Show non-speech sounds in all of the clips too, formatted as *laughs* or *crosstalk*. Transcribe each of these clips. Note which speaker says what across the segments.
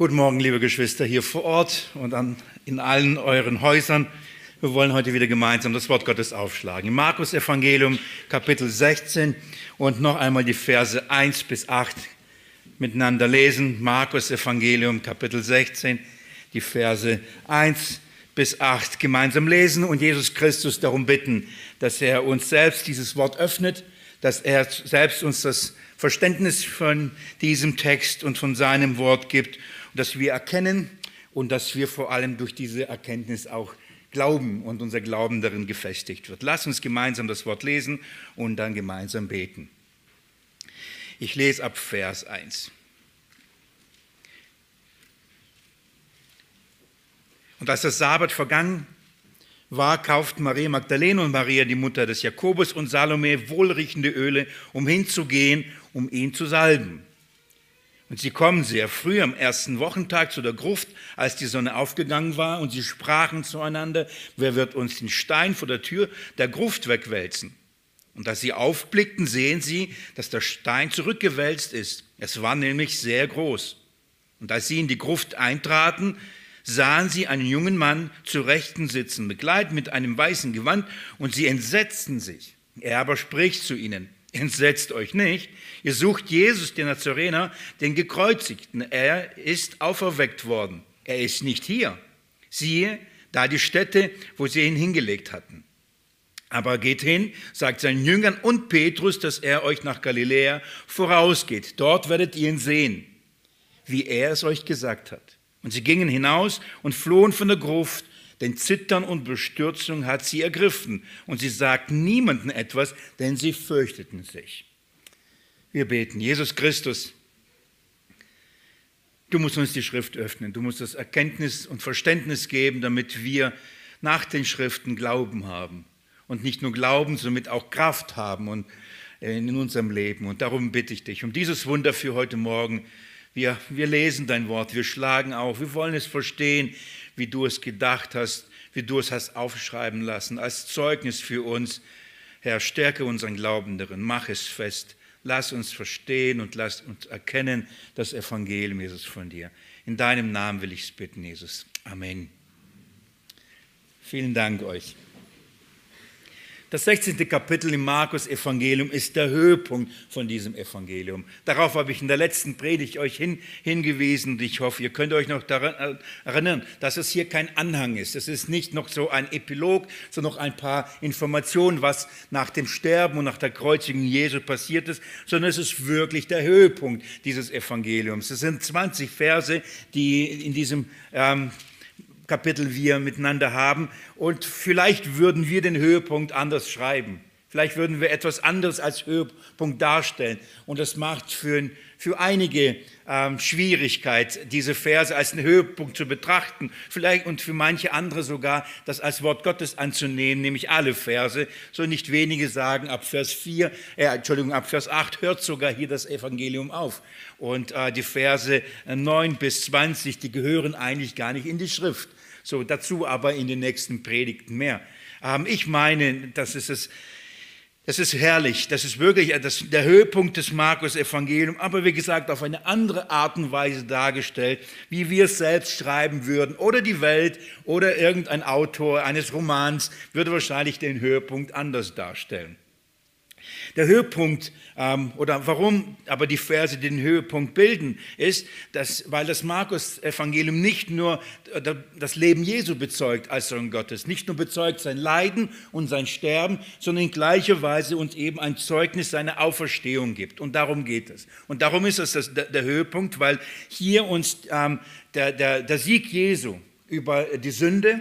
Speaker 1: Guten Morgen, liebe Geschwister hier vor Ort und an, in allen euren Häusern. Wir wollen heute wieder gemeinsam das Wort Gottes aufschlagen. Im Markus Evangelium Kapitel 16 und noch einmal die Verse 1 bis 8 miteinander lesen. Markus Evangelium Kapitel 16, die Verse 1 bis 8 gemeinsam lesen und Jesus Christus darum bitten, dass er uns selbst dieses Wort öffnet, dass er selbst uns das Verständnis von diesem Text und von seinem Wort gibt dass wir erkennen und dass wir vor allem durch diese Erkenntnis auch glauben und unser Glauben darin gefestigt wird. Lass uns gemeinsam das Wort lesen und dann gemeinsam beten. Ich lese ab Vers 1. Und als das Sabbat vergangen war, kauften Maria Magdalene und Maria, die Mutter des Jakobus und Salome, wohlriechende Öle, um hinzugehen, um ihn zu salben. Und sie kommen sehr früh am ersten Wochentag zu der Gruft, als die Sonne aufgegangen war, und sie sprachen zueinander, wer wird uns den Stein vor der Tür der Gruft wegwälzen? Und als sie aufblickten, sehen sie, dass der Stein zurückgewälzt ist. Es war nämlich sehr groß. Und als sie in die Gruft eintraten, sahen sie einen jungen Mann zu Rechten sitzen, begleitet mit einem weißen Gewand, und sie entsetzten sich. Er aber spricht zu ihnen, Entsetzt euch nicht. Ihr sucht Jesus, den Nazarener, den Gekreuzigten. Er ist auferweckt worden. Er ist nicht hier. Siehe, da die Stätte, wo sie ihn hingelegt hatten. Aber geht hin, sagt seinen Jüngern und Petrus, dass er euch nach Galiläa vorausgeht. Dort werdet ihr ihn sehen, wie er es euch gesagt hat. Und sie gingen hinaus und flohen von der Gruft denn Zittern und Bestürzung hat sie ergriffen und sie sagten niemandem etwas, denn sie fürchteten sich. Wir beten, Jesus Christus, du musst uns die Schrift öffnen, du musst das Erkenntnis und Verständnis geben, damit wir nach den Schriften Glauben haben und nicht nur Glauben, sondern auch Kraft haben und äh, in unserem Leben. Und darum bitte ich dich um dieses Wunder für heute Morgen. Wir, wir lesen dein Wort, wir schlagen auf, wir wollen es verstehen, wie du es gedacht hast, wie du es hast aufschreiben lassen, als Zeugnis für uns. Herr, stärke unseren Glauben darin, mach es fest. Lass uns verstehen und lass uns erkennen das Evangelium, Jesus, von dir. In deinem Namen will ich es bitten, Jesus. Amen. Vielen Dank euch. Das 16. Kapitel im Markus-Evangelium ist der Höhepunkt von diesem Evangelium. Darauf habe ich in der letzten Predigt euch hin, hingewiesen und ich hoffe, ihr könnt euch noch daran erinnern, dass es hier kein Anhang ist. Es ist nicht noch so ein Epilog, sondern noch ein paar Informationen, was nach dem Sterben und nach der Kreuzigung Jesu passiert ist, sondern es ist wirklich der Höhepunkt dieses Evangeliums. Es sind 20 Verse, die in diesem ähm, Kapitel wir miteinander haben. Und vielleicht würden wir den Höhepunkt anders schreiben. Vielleicht würden wir etwas anderes als Höhepunkt darstellen. Und das macht für, für einige ähm, Schwierigkeit, diese Verse als einen Höhepunkt zu betrachten. Vielleicht und für manche andere sogar das als Wort Gottes anzunehmen, nämlich alle Verse. So nicht wenige sagen, ab Vers 4, äh, Entschuldigung, ab Vers 8 hört sogar hier das Evangelium auf. Und äh, die Verse 9 bis 20, die gehören eigentlich gar nicht in die Schrift. So, dazu aber in den nächsten Predigten mehr. Ähm, ich meine, das ist es. Das ist herrlich, das ist wirklich das, der Höhepunkt des Markus-Evangeliums, aber wie gesagt, auf eine andere Art und Weise dargestellt, wie wir es selbst schreiben würden. Oder die Welt oder irgendein Autor eines Romans würde wahrscheinlich den Höhepunkt anders darstellen. Der Höhepunkt ähm, oder warum aber die Verse den Höhepunkt bilden, ist, dass, weil das Markus-Evangelium nicht nur äh, das Leben Jesu bezeugt als Sohn Gottes, nicht nur bezeugt sein Leiden und sein Sterben, sondern in gleicher Weise uns eben ein Zeugnis seiner Auferstehung gibt. Und darum geht es. Und darum ist es das, der, der Höhepunkt, weil hier uns ähm, der, der, der Sieg Jesu über die Sünde,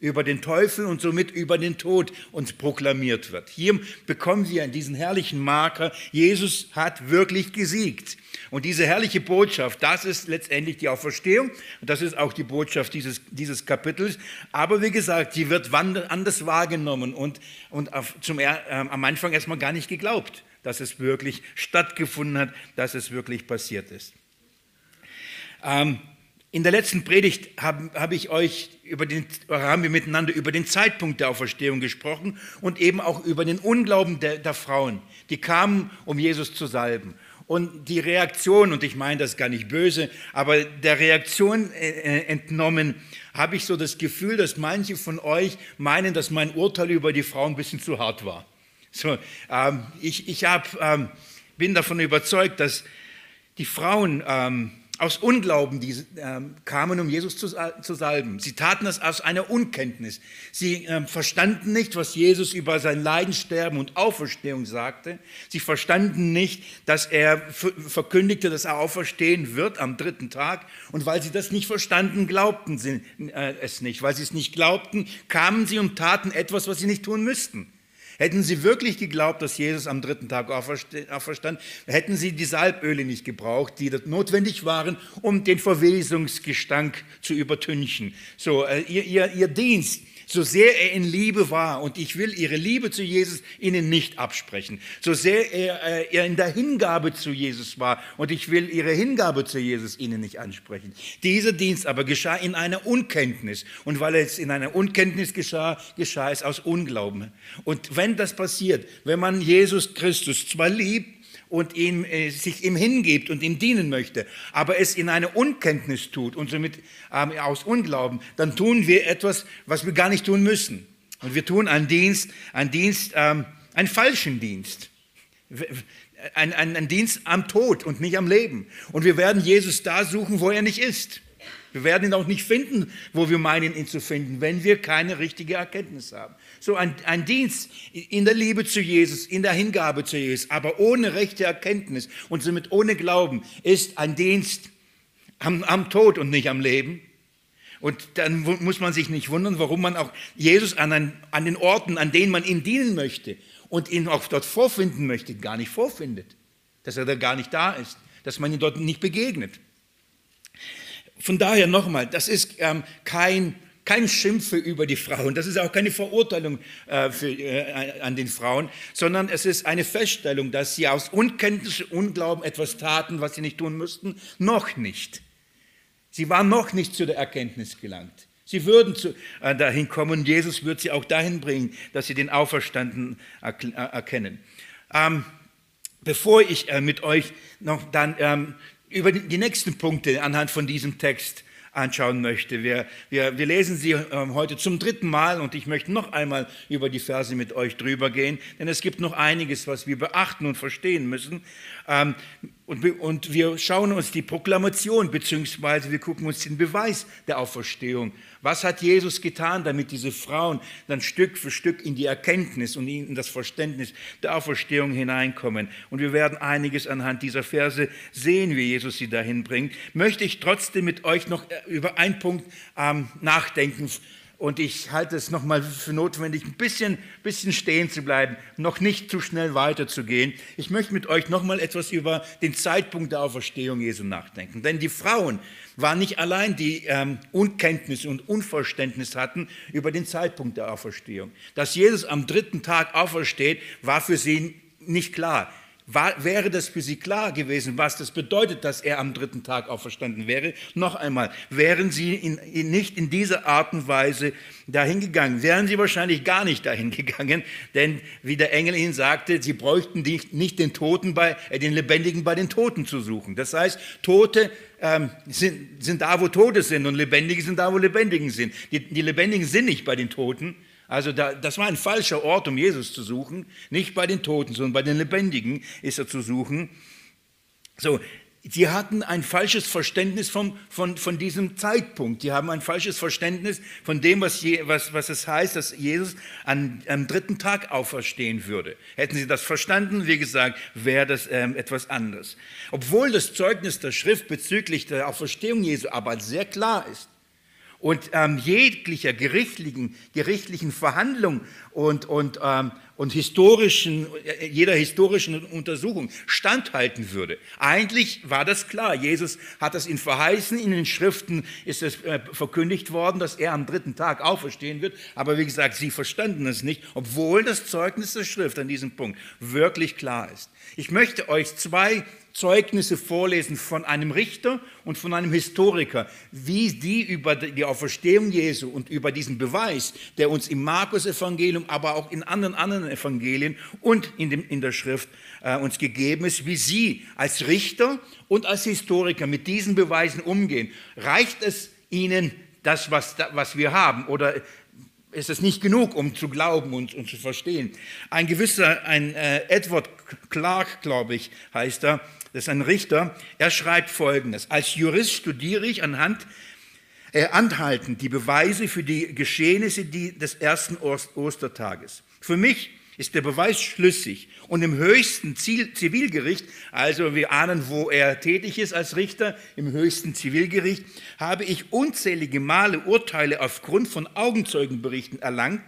Speaker 1: über den Teufel und somit über den Tod uns proklamiert wird. Hier bekommen wir diesen herrlichen Marker, Jesus hat wirklich gesiegt. Und diese herrliche Botschaft, das ist letztendlich die Auferstehung und das ist auch die Botschaft dieses, dieses Kapitels. Aber wie gesagt, sie wird anders wahrgenommen und, und auf, zum, äh, am Anfang erstmal gar nicht geglaubt, dass es wirklich stattgefunden hat, dass es wirklich passiert ist. Ähm, in der letzten Predigt habe hab ich euch über den, haben wir miteinander über den Zeitpunkt der Auferstehung gesprochen und eben auch über den Unglauben der, der Frauen, die kamen, um Jesus zu salben. und die Reaktion, und ich meine das gar nicht böse, aber der Reaktion äh, entnommen, habe ich so das Gefühl, dass manche von euch meinen, dass mein Urteil über die Frau ein bisschen zu hart war. So, ähm, ich ich hab, ähm, bin davon überzeugt, dass die Frauen ähm, aus Unglauben die, äh, kamen, um Jesus zu, zu, salben. Sie taten das aus einer Unkenntnis. Sie äh, verstanden nicht, was Jesus über sein Leiden, Sterben und Auferstehung sagte. Sie verstanden nicht, dass er verkündigte, dass er auferstehen wird am dritten Tag. Und weil sie das nicht verstanden, glaubten sie äh, es nicht. Weil sie es nicht glaubten, kamen sie und taten etwas, was sie nicht tun müssten. Hätten sie wirklich geglaubt, dass Jesus am dritten Tag auferstand, hätten sie die Salböle nicht gebraucht, die notwendig waren, um den Verwesungsgestank zu übertünchen. So, äh, ihr, ihr, ihr Dienst so sehr er in Liebe war, und ich will ihre Liebe zu Jesus ihnen nicht absprechen, so sehr er, äh, er in der Hingabe zu Jesus war, und ich will ihre Hingabe zu Jesus ihnen nicht ansprechen. Dieser Dienst aber geschah in einer Unkenntnis, und weil es in einer Unkenntnis geschah, geschah es aus Unglauben. Und wenn das passiert, wenn man Jesus Christus zwar liebt, und ihm, äh, sich ihm hingibt und ihm dienen möchte, aber es in einer Unkenntnis tut und somit ähm, aus Unglauben, dann tun wir etwas, was wir gar nicht tun müssen. Und wir tun einen Dienst, einen Dienst, ähm, einen falschen Dienst. Ein, ein, ein Dienst am Tod und nicht am Leben. Und wir werden Jesus da suchen, wo er nicht ist. Wir werden ihn auch nicht finden, wo wir meinen, ihn zu finden, wenn wir keine richtige Erkenntnis haben. So ein, ein, Dienst in der Liebe zu Jesus, in der Hingabe zu Jesus, aber ohne rechte Erkenntnis und somit ohne Glauben, ist ein Dienst am, am Tod und nicht am Leben. Und dann muss man sich nicht wundern, warum man auch Jesus an, ein, an den Orten, an denen man ihn dienen möchte und ihn auch dort vorfinden möchte, gar nicht vorfindet. Dass er da gar nicht da ist, dass man ihn dort nicht begegnet. Von daher nochmal, das ist ähm, kein, kein Schimpfe über die Frauen, das ist auch keine Verurteilung äh, für, äh, an den Frauen, sondern es ist eine Feststellung, dass sie aus Unkenntnis, Unglauben etwas taten, was sie nicht tun müssten, noch nicht. Sie waren noch nicht zu der Erkenntnis gelangt. Sie würden zu, äh, dahin kommen und Jesus wird sie auch dahin bringen, dass sie den Auferstanden äh, erkennen. Ähm, bevor ich äh, mit euch noch dann ähm, über die nächsten Punkte anhand von diesem Text anschauen möchte. Wir, wir, wir lesen sie ähm, heute zum dritten Mal und ich möchte noch einmal über die Verse mit euch drüber gehen, denn es gibt noch einiges, was wir beachten und verstehen müssen. Und, und wir schauen uns die Proklamation beziehungsweise wir gucken uns den Beweis der Auferstehung. Was hat Jesus getan, damit diese Frauen dann Stück für Stück in die Erkenntnis und in das Verständnis der Auferstehung hineinkommen? Und wir werden einiges anhand dieser Verse sehen, wie Jesus sie dahin bringt. Möchte ich trotzdem mit euch noch über einen Punkt ähm, nachdenken, und ich halte es nochmal für notwendig, ein bisschen, bisschen stehen zu bleiben, noch nicht zu schnell weiterzugehen. Ich möchte mit euch nochmal etwas über den Zeitpunkt der Auferstehung Jesu nachdenken. Denn die Frauen waren nicht allein, die ähm, Unkenntnis und Unverständnis hatten über den Zeitpunkt der Auferstehung. Dass Jesus am dritten Tag aufersteht, war für sie nicht klar. War, wäre das für sie klar gewesen, was das bedeutet, dass er am dritten Tag auferstanden wäre? Noch einmal, wären sie in, in, nicht in dieser Art und Weise dahin gegangen, wären sie wahrscheinlich gar nicht dahin *laughs* gegangen, denn wie der Engel ihnen sagte, sie bräuchten nicht, nicht den Toten bei, äh, den Lebendigen bei den Toten zu suchen. Das heißt, Tote ähm, sind, sind da, wo Tote sind und Lebendige sind da, wo Lebendige sind. Die, die Lebendigen sind nicht bei den Toten, also da, das war ein falscher Ort, um Jesus zu suchen. Nicht bei den Toten, sondern bei den Lebendigen ist er zu suchen. So, sie hatten ein falsches Verständnis vom, von, von diesem Zeitpunkt. Die haben ein falsches Verständnis von dem, was, je, was, was es heißt, dass Jesus an, am dritten Tag auferstehen würde. Hätten sie das verstanden, wie gesagt, wäre das ähm, etwas anderes. Obwohl das Zeugnis der Schrift bezüglich der Auferstehung Jesu aber sehr klar ist, und ähm, jeglicher gerichtlichen, gerichtlichen Verhandlung und, und, ähm, und historischen, äh, jeder historischen Untersuchung standhalten würde. Eigentlich war das klar. Jesus hat das ihnen verheißen. In den Schriften ist es äh, verkündigt worden, dass er am dritten Tag auferstehen wird. Aber wie gesagt, sie verstanden es nicht, obwohl das Zeugnis der Schrift an diesem Punkt wirklich klar ist. Ich möchte euch zwei Zeugnisse vorlesen von einem Richter und von einem Historiker, wie die über die Auferstehung Jesu und über diesen Beweis, der uns im Markus-Evangelium, aber auch in anderen, anderen Evangelien und in, dem, in der Schrift äh, uns gegeben ist, wie Sie als Richter und als Historiker mit diesen Beweisen umgehen. Reicht es Ihnen das, was, was wir haben, oder ist es nicht genug, um zu glauben und, und zu verstehen? Ein gewisser, ein äh, Edward Clark, glaube ich, heißt er, das ist ein Richter, er schreibt Folgendes. Als Jurist studiere ich anhand äh, anhaltend die Beweise für die Geschehnisse die, des ersten Ostertages. Für mich ist der Beweis schlüssig und im höchsten Zivilgericht, also wir ahnen, wo er tätig ist als Richter, im höchsten Zivilgericht, habe ich unzählige Male Urteile aufgrund von Augenzeugenberichten erlangt,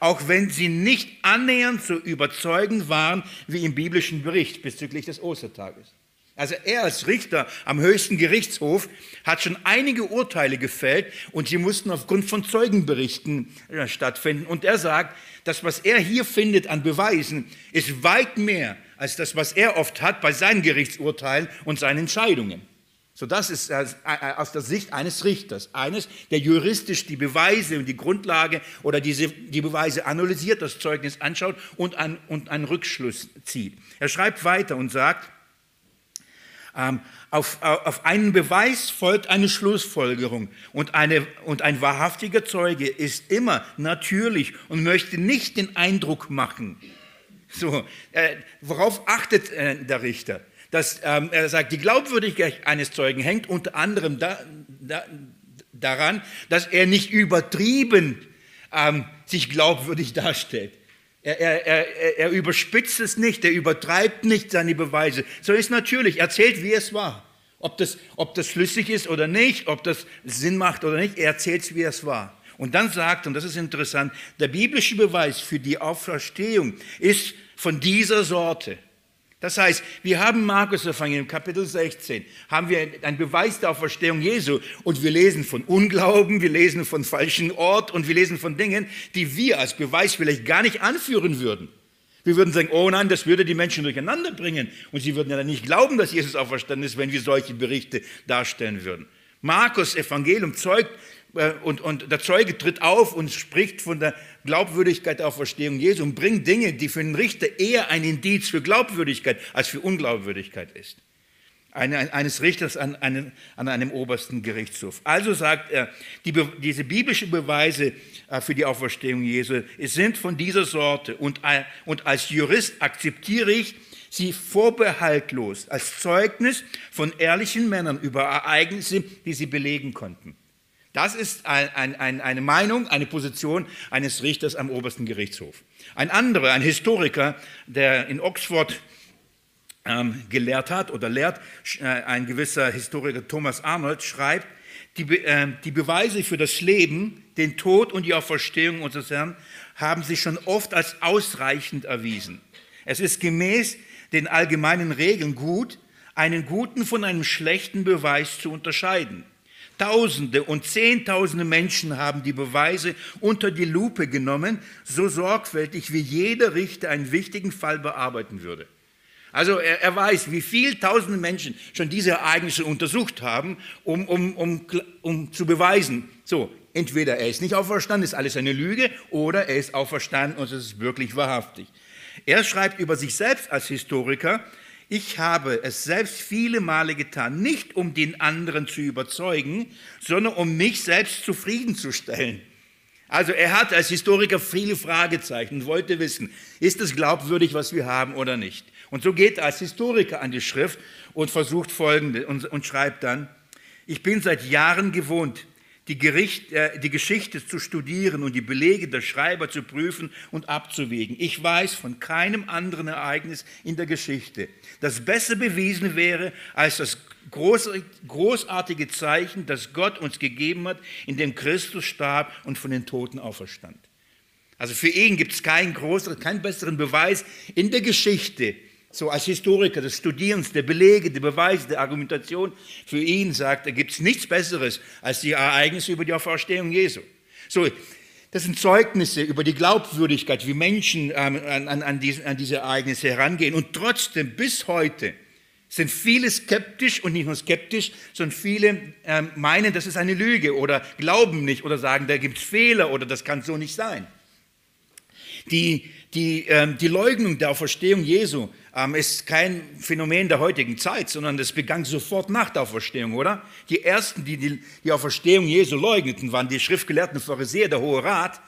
Speaker 1: auch wenn sie nicht annähernd so überzeugend waren wie im biblischen Bericht bezüglich des Ostertages. Also er als Richter am höchsten Gerichtshof hat schon einige Urteile gefällt und sie mussten aufgrund von Zeugenberichten äh, stattfinden. Und er sagt, das, was er hier findet an Beweisen, ist weit mehr als das, was er oft hat bei seinen Gerichtsurteilen und seinen Entscheidungen. So, das ist äh, aus der Sicht eines Richters, eines, der juristisch die Beweise und die Grundlage oder diese, die Beweise analysiert, das Zeugnis anschaut und, an, und einen Rückschluss zieht. Er schreibt weiter und sagt, auf, auf einen Beweis folgt eine Schlussfolgerung und, eine, und ein wahrhaftiger Zeuge ist immer natürlich und möchte nicht den Eindruck machen. So, äh, worauf achtet äh, der Richter? Dass, ähm, er sagt, die Glaubwürdigkeit eines Zeugen hängt unter anderem da, da, daran, dass er nicht übertrieben ähm, sich glaubwürdig darstellt. Er, er, er, er überspitzt es nicht, er übertreibt nicht seine Beweise. So ist natürlich, er erzählt, wie es war. Ob das, ob das flüssig ist oder nicht, ob das Sinn macht oder nicht, er erzählt es, wie es war. Und dann sagt, und das ist interessant, der biblische Beweis für die Auferstehung ist von dieser Sorte. Das heißt, wir haben Markus Evangelium Kapitel 16, haben wir einen Beweis der Auferstehung Jesu und wir lesen von Unglauben, wir lesen von falschen Ort und wir lesen von Dingen, die wir als Beweis vielleicht gar nicht anführen würden. Wir würden sagen, oh nein, das würde die Menschen durcheinander bringen und sie würden ja dann nicht glauben, dass Jesus auferstanden ist, wenn wir solche Berichte darstellen würden. Markus Evangelium zeugt und, und der Zeuge tritt auf und spricht von der Glaubwürdigkeit der Auferstehung Jesu und bringt Dinge, die für den Richter eher ein Indiz für Glaubwürdigkeit als für Unglaubwürdigkeit ist. Eine, eines Richters an, einen, an, einem obersten Gerichtshof. Also sagt er, die, diese biblischen Beweise äh, für die Auferstehung Jesu sind von dieser Sorte und, äh, und als Jurist akzeptiere ich sie vorbehaltlos als Zeugnis von ehrlichen Männern über Ereignisse, die sie belegen konnten. Das ist ein, ein, ein, eine Meinung, eine Position eines Richters am obersten Gerichtshof. Ein anderer, ein Historiker, der in Oxford ähm, gelehrt hat oder lehrt, äh, ein gewisser Historiker Thomas Arnold schreibt, die, äh, die Beweise für das Leben, den Tod und die Auferstehung unseres Herrn haben sich schon oft als ausreichend erwiesen. Es ist gemäß den allgemeinen Regeln gut, einen guten von einem schlechten Beweis zu unterscheiden. Tausende und Zehntausende Menschen haben die Beweise unter die Lupe genommen, so sorgfältig wie jeder Richter einen wichtigen Fall bearbeiten würde. Also er, er weiß, wie viele tausende Menschen schon diese Ereignisse untersucht haben, um, um, um, um zu beweisen, so, entweder er ist nicht auferstanden, ist alles eine Lüge, oder er ist auferstanden und es ist wirklich wahrhaftig. Er schreibt über sich selbst als Historiker, ich habe es selbst viele Male getan, nicht um den anderen zu überzeugen, sondern um mich selbst zufriedenzustellen. Also er hat als Historiker viele Fragezeichen und wollte wissen, ist es glaubwürdig, was wir haben oder nicht. Und so geht er als Historiker an die Schrift und versucht folgende und, und schreibt dann, ich bin seit Jahren gewohnt, die, Gericht, äh, die Geschichte zu studieren und die Belege der Schreiber zu prüfen und abzuwägen. Ich weiß von keinem anderen Ereignis in der Geschichte, das besser bewiesen wäre als das großartige Zeichen, das Gott uns gegeben hat, in dem Christus starb und von den Toten auferstand. Also für ihn gibt es keinen keinen besseren Beweis in der Geschichte, so als Historiker des Studierens, der Belege, der Beweise, der Argumentation, für ihn sagt er, gibt es nichts Besseres als die Ereignisse über die Auferstehung Jesu. So, das sind Zeugnisse über die Glaubwürdigkeit, wie Menschen ähm, an, an, diese, an diese Ereignisse herangehen. Und trotzdem, bis heute, sind viele skeptisch und nicht nur skeptisch, sondern viele ähm, meinen, das ist eine Lüge oder glauben nicht oder sagen, da gibt es Fehler oder das kann so nicht sein. Die die, ähm, die Leugnung der Auferstehung Jesu ähm, ist kein Phänomen der heutigen Zeit, sondern das begann sofort nach der Auferstehung, oder? Die ersten, die die, die Auferstehung Jesu leugneten, waren die schriftgelehrten Pharisäer, der Hohe Rat.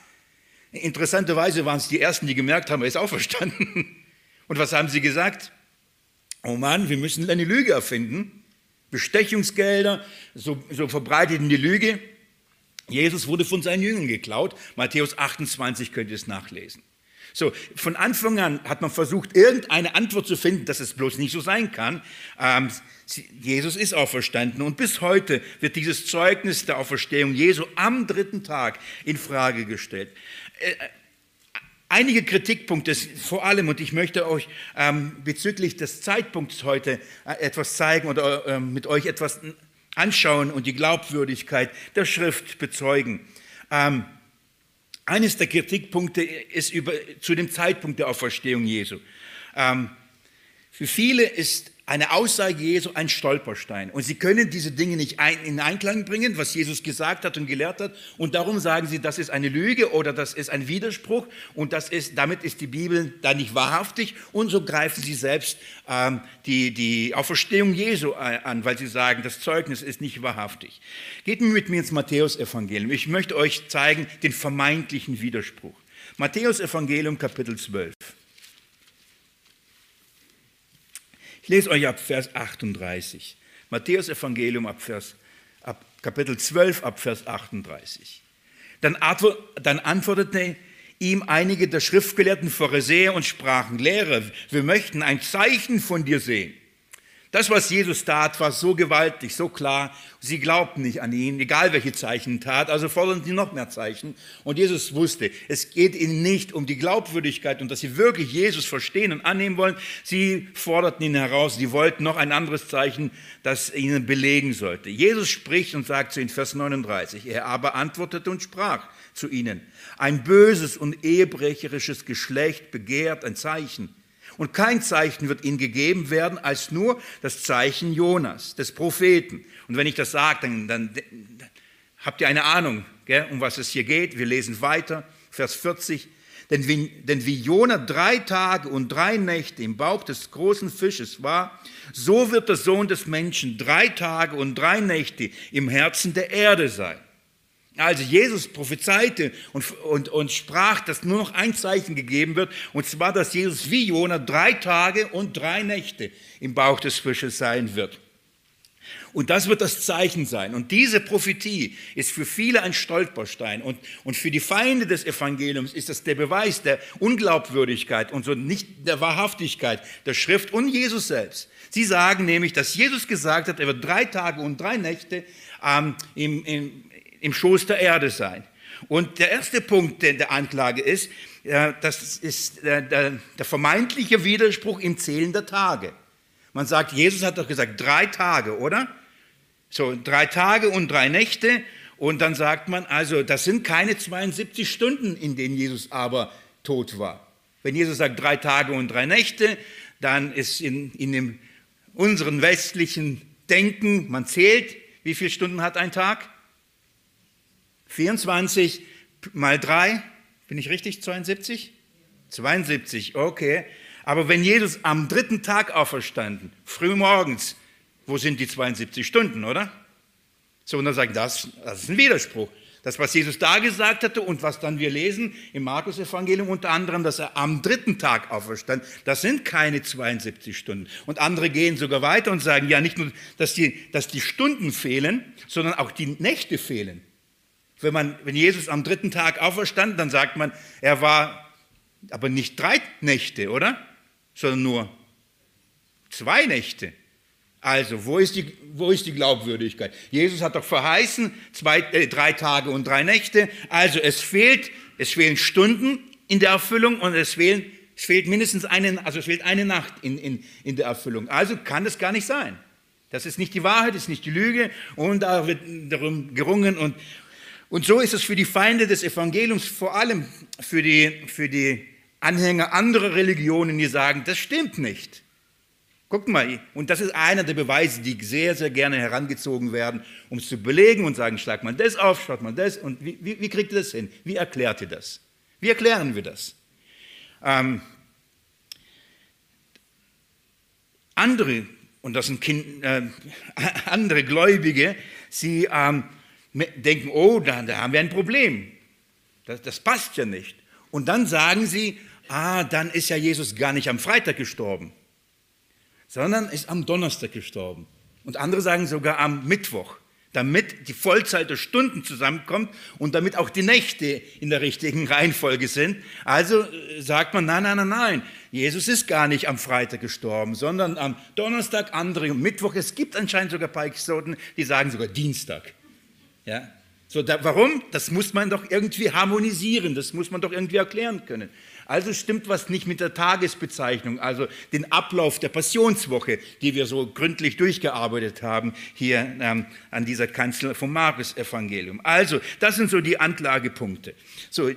Speaker 1: Interessanterweise waren es die ersten, die gemerkt haben, er ist auferstanden. *laughs* Und was haben sie gesagt? Oh Mann, wir müssen eine Lüge erfinden. Bestechungsgelder, so, so verbreiteten die Lüge. Jesus wurde von seinen Jüngern geklaut. Matthäus 28 könnt ihr es nachlesen. So, von Anfang an hat man versucht, irgendeine Antwort zu finden, dass es bloß nicht so sein kann. Ähm, Jesus ist auferstanden und bis heute wird dieses Zeugnis der Auferstehung Jesu am dritten Tag in Frage gestellt. Äh, äh einige Kritikpunkte vor allem, und ich möchte euch ähm, bezüglich des Zeitpunkts heute äh, etwas zeigen oder äh, mit euch etwas anschauen und die Glaubwürdigkeit der Schrift bezeugen. Ähm, eines der Kritikpunkte ist über, zu dem Zeitpunkt der Auferstehung Jesu. Ähm, für viele ist eine Aussage Jesu ein Stolperstein. Und sie können diese Dinge nicht ein, in Einklang bringen, was Jesus gesagt hat und gelehrt hat. Und darum sagen sie, das ist eine Lüge oder das ist ein Widerspruch und das ist, damit ist die Bibel da nicht wahrhaftig. Und so greifen sie selbst ähm, die, die Auferstehung Jesu an, weil sie sagen, das Zeugnis ist nicht wahrhaftig. Geht mit mir ins Matthäusevangelium. Ich möchte euch zeigen den vermeintlichen Widerspruch. Matthäusevangelium Kapitel 12. Ich lese euch ab Vers 38. Matthäus Evangelium ab, Vers, ab Kapitel 12 ab Vers 38. Dann, dann antwortete ihm einige der schriftgelehrten Pharisäer und sprachen, Lehrer, wir möchten ein Zeichen von dir sehen. Das, was Jesus tat, war so gewaltig, so klar. Sie glaubten nicht an ihn, egal welche Zeichen tat, also forderten sie noch mehr Zeichen. Und Jesus wusste, es geht ihnen nicht um die Glaubwürdigkeit und dass sie wirklich Jesus verstehen und annehmen wollen. Sie forderten ihn heraus, sie wollten noch ein anderes Zeichen, das ihnen belegen sollte. Jesus spricht und sagt zu ihnen, Vers 39, er aber antwortete und sprach zu ihnen, ein böses und ehebrecherisches Geschlecht begehrt ein Zeichen und kein Zeichen wird ihnen gegeben werden, als nur das Zeichen Jonas, des Propheten. Und wenn ich das sage, dann, dann, dann habt ihr eine Ahnung, gell, um was es hier geht. Wir lesen weiter, Vers 40. Denn wie, denn wie Jona drei Tage und drei Nächte im Bauch des großen Fisches war, so wird der Sohn des Menschen drei Tage und drei Nächte im Herzen der Erde sein. Also Jesus prophezeite und, und, und sprach, dass nur noch ein Zeichen gegeben wird, und zwar, dass Jesus wie Jona drei Tage und drei Nächte im Bauch des Fisches sein wird. Und das wird das Zeichen sein. Und diese Prophetie ist für viele ein Stolperstein. Und, und für die Feinde des Evangeliums ist das der Beweis der Unglaubwürdigkeit und so nicht der Wahrhaftigkeit der Schrift und Jesus selbst. Sie sagen nämlich, dass Jesus gesagt hat, er wird drei Tage und drei Nächte ähm, im, im, im Schoß der Erde sein. Und der erste Punkt der Anklage ist, das ist der vermeintliche Widerspruch im Zählen der Tage. Man sagt, Jesus hat doch gesagt, drei Tage, oder? So, drei Tage und drei Nächte. Und dann sagt man, also, das sind keine 72 Stunden, in denen Jesus aber tot war. Wenn Jesus sagt, drei Tage und drei Nächte, dann ist in, in dem, unseren westlichen Denken, man zählt, wie viele Stunden hat ein Tag? 24 mal 3, bin ich richtig, 72? 72, okay. Aber wenn Jesus am dritten Tag auferstanden, früh morgens, wo sind die 72 Stunden, oder? So, und dann sagen, das, das ist ein Widerspruch. Das, was Jesus da gesagt hatte und was dann wir lesen im Markus-Evangelium unter anderem, dass er am dritten Tag auferstand, das sind keine 72 Stunden. Und andere gehen sogar weiter und sagen, ja, nicht nur, dass die, dass die Stunden fehlen, sondern auch die Nächte fehlen. Wenn, man, wenn Jesus am dritten Tag auferstand, dann sagt man, er war aber nicht drei Nächte, oder? Sondern nur zwei Nächte. Also, wo ist die, wo ist die Glaubwürdigkeit? Jesus hat doch verheißen, zwei, äh, drei Tage und drei Nächte. Also, es fehlt, es fehlen Stunden in der Erfüllung und es fehlen, es fehlt mindestens eine, also es fehlt eine Nacht in, in, in der Erfüllung. Also kann es gar nicht sein. Das ist nicht die Wahrheit, das ist nicht die Lüge und da wird darum gerungen und, und so ist es für die Feinde des Evangeliums, vor allem für die, für die Anhänger anderer Religionen, die sagen, das stimmt nicht. Guckt mal, und das ist einer der Beweise, die sehr, sehr gerne herangezogen werden, um es zu belegen und sagen, schlag mal das auf, schlag mal das. Und wie, wie, wie kriegt ihr das hin? Wie erklärt ihr das? Wie erklären wir das? Ähm, andere, und das sind kind, äh, *laughs* andere Gläubige, sie ähm, denken, oh, da, da, haben wir ein Problem. Das, das passt ja nicht. Und dann sagen sie, ah, dann ist ja Jesus gar nicht am Freitag gestorben, sondern ist am Donnerstag gestorben. Und andere sagen sogar am Mittwoch damit die Vollzahl der Stunden zusammenkommt und damit auch die Nächte in der richtigen *laughs* Reihenfolge sind. Also äh, sagt man, nein, nein, nein, nein, Jesus ist gar nicht am Freitag gestorben, sondern am Donnerstag, andere Mittwoch. Es gibt anscheinend sogar Exoten, die sagen sogar Dienstag. Ja? So, da, warum? Das muss man doch irgendwie harmonisieren, das muss man doch irgendwie erklären können. Also stimmt was nicht mit der Tagesbezeichnung, also den Ablauf der Passionswoche, die wir so gründlich durchgearbeitet haben hier ähm, an dieser Kanzel vom Markus-Evangelium. Also, das sind so die Anklagepunkte. So, äh,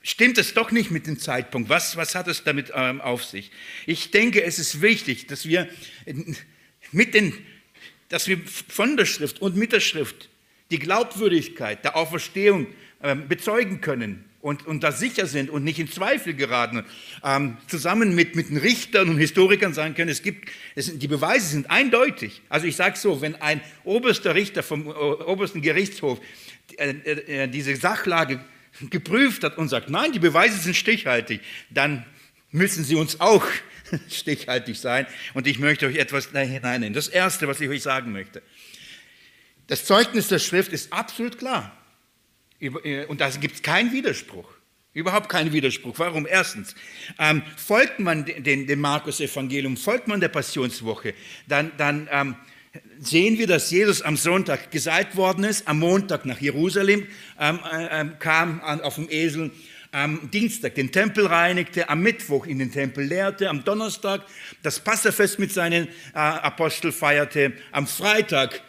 Speaker 1: stimmt es doch nicht mit dem Zeitpunkt? Was, was hat es damit ähm, auf sich? Ich denke, es ist wichtig, dass wir, mit den, dass wir von der Schrift und mit der Schrift die Glaubwürdigkeit der Auferstehung ähm, bezeugen können und, und da sicher sind und nicht in Zweifel geraten, ähm, zusammen mit, mit den Richtern und Historikern sagen können, es gibt, es, die Beweise sind eindeutig. Also ich sage so, wenn ein oberster Richter vom äh, obersten Gerichtshof äh, äh, diese Sachlage geprüft hat und sagt, nein, die Beweise sind stichhaltig, dann müssen sie uns auch *laughs* stichhaltig sein. Und ich möchte euch etwas hineinnehmen. Das Erste, was ich euch sagen möchte. Das Zeugnis der Schrift ist absolut klar. Äh, und da gibt es keinen Widerspruch. Überhaupt keinen Widerspruch. Warum? Erstens, ähm, folgt man dem, dem Markus-Evangelium, folgt man der Passionswoche, dann, dann ähm, sehen wir, dass Jesus am Sonntag gesalbt worden ist, am Montag nach Jerusalem ähm, äh, ähm, kam an, auf dem Esel, am Dienstag den Tempel reinigte, am Mittwoch in den Tempel lehrte, am Donnerstag das Passafest mit seinen äh, Aposteln feierte, am Freitag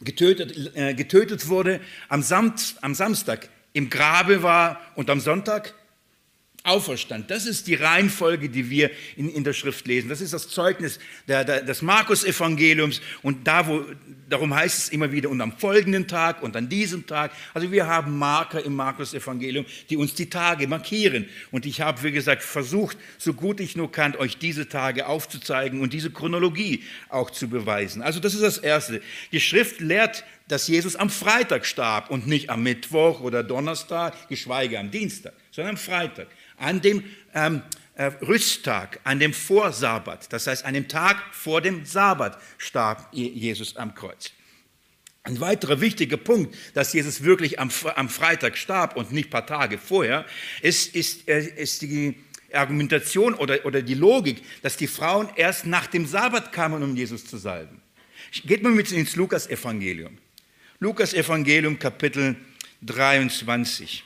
Speaker 1: getötet, äh, getötet wurde, am, Samt, am Samstag im Grabe war und am Sonntag auferstand. Das ist die Reihenfolge, die wir in, in der Schrift lesen. Das ist das Zeugnis der, der, des Markus-Evangeliums. Und da, wo, darum heißt es immer wieder, und am folgenden Tag und an diesem Tag. Also wir haben Marker im Markus-Evangelium, die uns die Tage markieren. Und ich habe, wie gesagt, versucht, so gut ich nur kann, euch diese Tage aufzuzeigen und diese Chronologie auch zu beweisen. Also das ist das Erste. Die Schrift lehrt dass Jesus am Freitag starb und nicht am Mittwoch oder Donnerstag, geschweige am Dienstag, sondern am Freitag an dem ähm, äh, Rüsttag, an dem Vorsabbat, das heißt an dem Tag vor dem Sabbat, starb Jesus am Kreuz. Ein weiterer wichtiger Punkt, dass Jesus wirklich am, am Freitag starb und nicht ein paar Tage vorher, ist, ist, äh, ist die Argumentation oder, oder die Logik, dass die Frauen erst nach dem Sabbat kamen, um Jesus zu salben. Geht mal mit ins Lukas-Evangelium. Lukas-Evangelium, Kapitel 23.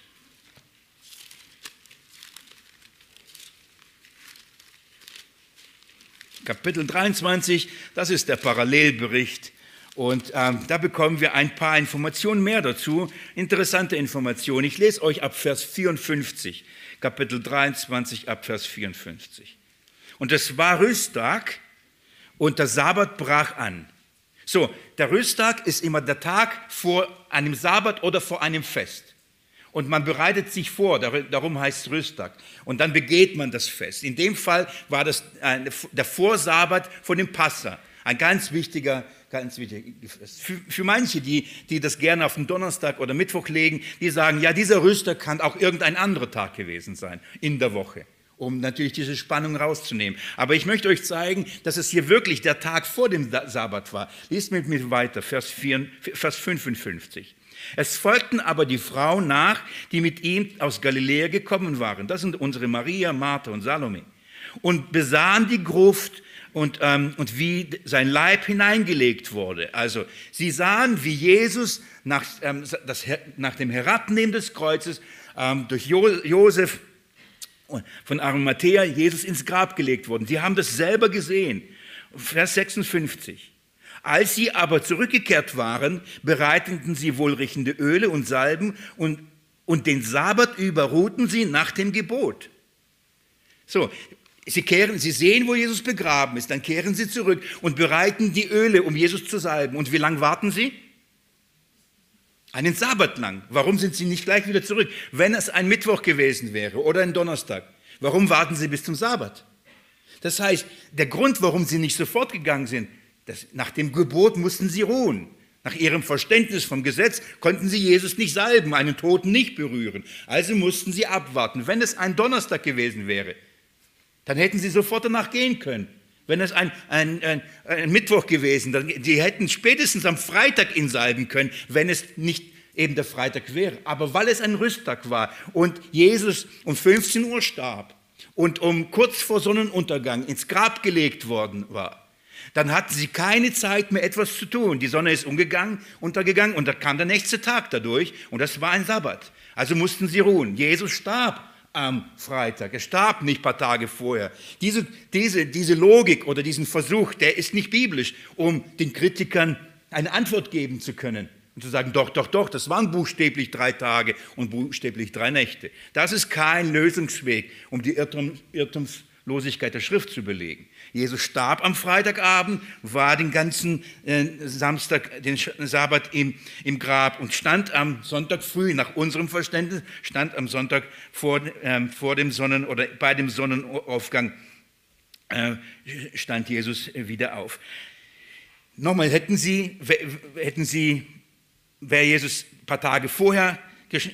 Speaker 1: Kapitel 23, das ist der Parallelbericht. Und ähm, da bekommen wir ein paar Informationen mehr dazu, interessante Informationen. Ich lese euch ab Vers 54, Kapitel 23 ab Vers 54. Und es war Rüsttag und der Sabbat brach an. So, der Rüsttag ist immer der Tag vor einem Sabbat oder vor einem Fest und man bereitet sich vor, darum heißt es Rüsttag. Und dann begeht man das Fest. In dem Fall war das der Vorsabbat von dem Passa. Ein ganz wichtiger, ganz wichtiger. Für, für manche, die, die das gerne auf den Donnerstag oder Mittwoch legen, die sagen, ja, dieser Rüsttag kann auch irgendein anderer Tag gewesen sein in der Woche um natürlich diese Spannung rauszunehmen. Aber ich möchte euch zeigen, dass es hier wirklich der Tag vor dem Sabbat war. Lies mit mir weiter, Vers, 4, Vers 55. Es folgten aber die Frauen nach, die mit ihm aus Galiläa gekommen waren. Das sind unsere Maria, Martha und Salome. Und besahen die Gruft und, ähm, und wie sein Leib hineingelegt wurde. Also sie sahen, wie Jesus nach, ähm, das, nach dem Herabnehmen des Kreuzes ähm, durch jo Josef von Arimathea Jesus ins Grab gelegt wurde. Sie haben das selber gesehen. Vers 56. Als sie aber zurückgekehrt waren, bereiteten sie wohlriechende Öle und Salben und, und den Sabbat überruhten sie nach dem Gebot. So, sie, kehren, sie sehen, wo Jesus begraben ist, dann kehren sie zurück und bereiten die Öle, um Jesus zu salben. Und wie lange warten sie? Einen Sabbat lang. Warum sind sie nicht gleich wieder zurück? Wenn es ein Mittwoch gewesen wäre oder ein Donnerstag, warum warten sie bis zum Sabbat? Das heißt, der Grund, warum sie nicht sofort gegangen sind, das, nach dem Gebot mussten sie ruhen. Nach ihrem Verständnis vom Gesetz konnten sie Jesus nicht salben, einen Toten nicht berühren. Also mussten sie abwarten. Wenn es ein Donnerstag gewesen wäre, dann hätten sie sofort danach gehen können. Wenn es ein, ein, ein, ein Mittwoch gewesen, dann sie hätten spätestens am Freitag ihn salben können, wenn es nicht eben der Freitag wäre. Aber weil es ein Rüsttag war und Jesus um 15 Uhr starb und um kurz vor Sonnenuntergang ins Grab gelegt worden war, dann hatten sie keine Zeit mehr, etwas zu tun. Die Sonne ist umgegangen, untergegangen und da kam der nächste Tag dadurch und das war ein Sabbat. Also mussten sie ruhen. Jesus starb am Freitag. Er starb nicht ein paar Tage vorher. Diese, diese, diese Logik oder diesen Versuch, der ist nicht biblisch, um den Kritikern eine Antwort geben zu können und zu sagen, doch, doch, doch, das waren buchstäblich drei Tage und buchstäblich drei Nächte. Das ist kein Lösungsweg, um die Irrtum, Irrtumslosigkeit der Schrift zu belegen. Jesus starb am Freitagabend, war den ganzen äh, Samstag, den Sabbat im, im Grab und stand am Sonntag früh, nach unserem Verständnis, stand am Sonntag vor, äh, vor dem Sonnen- oder bei dem Sonnenaufgang, äh, stand Jesus wieder auf. Nochmal, hätten Sie, hätten Sie, wäre Jesus ein paar Tage vorher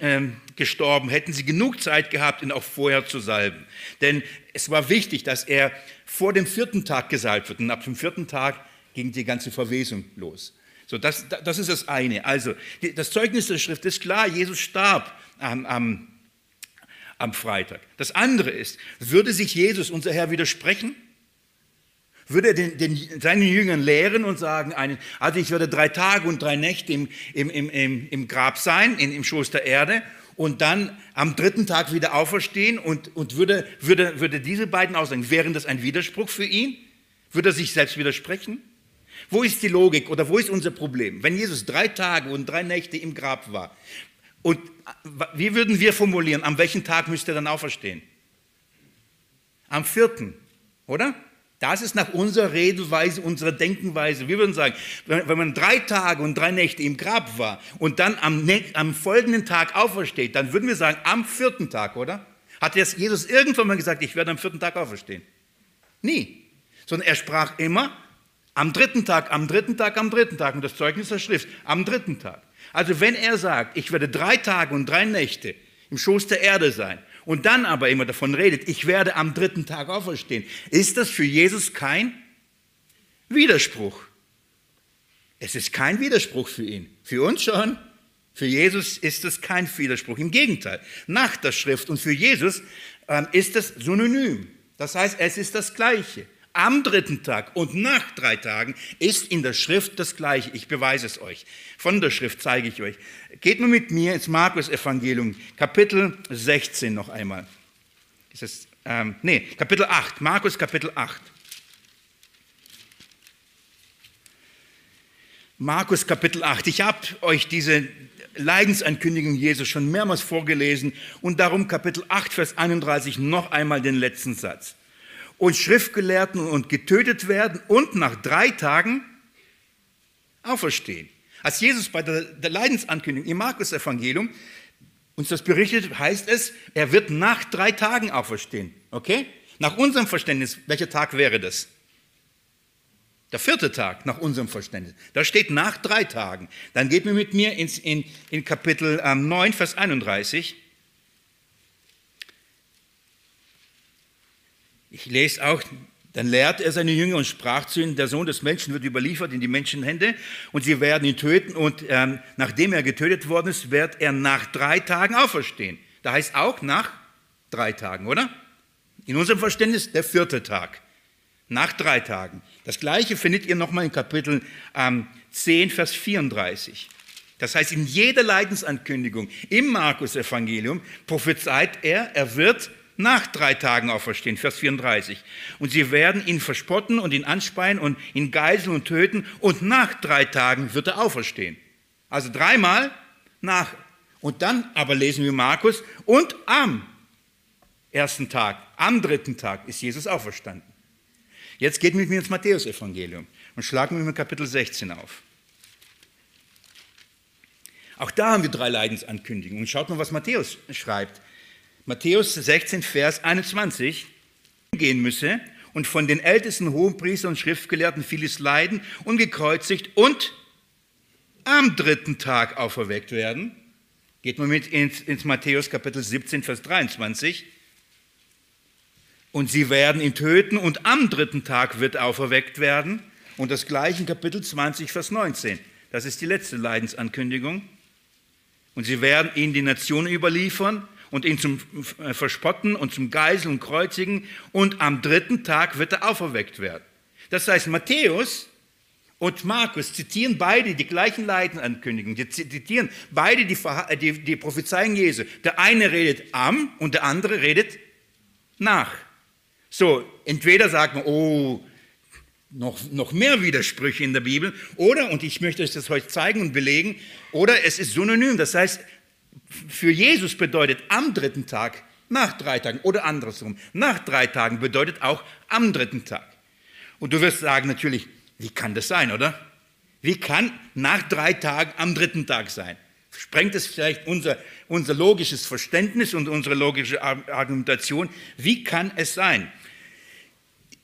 Speaker 1: ähm, gestorben, hätten sie genug Zeit gehabt, ihn auch vorher zu salben. Denn es war wichtig, dass er vor dem vierten Tag gesalbt wird. Und ab dem vierten Tag ging die ganze Verwesung los. So, das, das ist das eine. Also, das Zeugnis der Schrift ist klar, Jesus starb am, am, am Freitag. Das andere ist, würde sich Jesus, unser Herr, widersprechen? Würde er den, den, seinen Jüngern lehren und sagen, also ich werde drei Tage und drei Nächte im, im, im, im Grab sein, in, im Schoß der Erde und dann am dritten Tag wieder auferstehen und, und würde, würde, würde diese beiden Aussagen, wären das ein Widerspruch für ihn? Würde er sich selbst widersprechen? Wo ist die Logik oder wo ist unser Problem? Wenn Jesus drei Tage und drei Nächte im Grab war, und wie würden wir formulieren, an welchem Tag müsste er dann auferstehen? Am vierten, oder? Das ist nach unserer Redeweise, unserer Denkenweise. Wir würden sagen, wenn man drei Tage und drei Nächte im Grab war und dann am, am folgenden Tag aufersteht, dann würden wir sagen, am vierten Tag, oder? Hat jetzt Jesus irgendwann mal gesagt, ich werde am vierten Tag auferstehen? Nie. Sondern er sprach immer am dritten Tag, am dritten Tag, am dritten Tag. Und das Zeugnis der Schrift, am dritten Tag. Also wenn er sagt, ich werde drei Tage und drei Nächte im Schoß der Erde sein und dann aber immer davon redet, ich werde am dritten Tag auferstehen, ist das für Jesus kein Widerspruch. Es ist kein Widerspruch für ihn. Für uns schon. Für Jesus ist es kein Widerspruch. Im Gegenteil, nach der Schrift und für Jesus ähm, ist es synonym. Das heißt, es ist das Gleiche am dritten Tag und nach drei Tagen ist in der Schrift das Gleiche. Ich beweise es euch. Von der Schrift zeige ich euch. Geht nur mit mir ins Markus-Evangelium, Kapitel 16 noch einmal. Ist es, ähm, nee, Kapitel 8, Markus Kapitel 8. Markus Kapitel 8. Ich habe euch diese Leidensankündigung Jesus schon mehrmals vorgelesen und darum Kapitel 8, Vers 31 noch einmal den letzten Satz und Schriftgelehrten und getötet werden und nach drei Tagen auferstehen. Als Jesus bei der, Leidensankündigung im Markus-Evangelium uns das berichtet, heißt es, er wird nach drei Tagen auferstehen. Okay? Nach unserem Verständnis, welcher Tag wäre das? Der vierte Tag nach unserem Verständnis. Da steht nach drei Tagen. Dann geht mir mit mir ins, in, in Kapitel ähm, 9, Vers 31. Ich lese auch, dann lehrte er seine Jünger und sprach zu ihnen, der Sohn des Menschen wird überliefert in die Menschenhände und sie werden ihn töten und ähm, nachdem er getötet worden ist, wird er nach drei Tagen auferstehen. Da heißt auch nach drei Tagen, oder? In unserem Verständnis der vierte Tag. Nach drei Tagen. Das gleiche findet ihr nochmal in Kapitel ähm, 10, Vers 34. Das heißt, in jeder Leidensankündigung im Markus-Evangelium prophezeit er, er wird nach drei Tagen auferstehen, Vers 34. Und sie werden ihn verspotten und ihn anspeien und ihn geiseln und töten und nach drei Tagen wird er auferstehen. Also dreimal nach. Und dann aber lesen wir Markus und am ersten Tag, am dritten Tag ist Jesus auferstanden. Jetzt geht mit mir ins Matthäusevangelium und schlagen wir mit Kapitel 16 auf. Auch da haben wir drei Leidensankündigungen. Schaut mal, was Matthäus schreibt. Matthäus 16, Vers 21 gehen müsse und von den ältesten Hohenpriestern und Schriftgelehrten vieles leiden und gekreuzigt und am dritten Tag auferweckt werden. Geht mal mit ins, ins Matthäus Kapitel 17, Vers 23. Und sie werden ihn töten und am dritten Tag wird auferweckt werden. Und das gleiche in Kapitel 20, Vers 19. Das ist die letzte Leidensankündigung. Und sie werden ihn die Nationen überliefern und ihn zum äh, Verspotten und zum Geiseln und Kreuzigen. Und am dritten Tag wird er auferweckt werden. Das heißt, Matthäus und Markus zitieren beide die gleichen Leidensankündigungen. Die zitieren beide die, äh, die, die Prophezeiung Jesu. Der eine redet am und der andere redet nach. So, entweder sagt man, oh, noch, noch mehr Widersprüche in der Bibel, oder, und ich möchte euch das heute zeigen und belegen, oder es ist synonym. Das heißt, für Jesus bedeutet am dritten Tag nach drei Tagen oder andersrum. Nach drei Tagen bedeutet auch am dritten Tag. Und du wirst sagen natürlich, wie kann das sein, oder? Wie kann nach drei Tagen am dritten Tag sein? Sprengt es vielleicht unser, unser logisches Verständnis und unsere logische Argumentation? Wie kann es sein?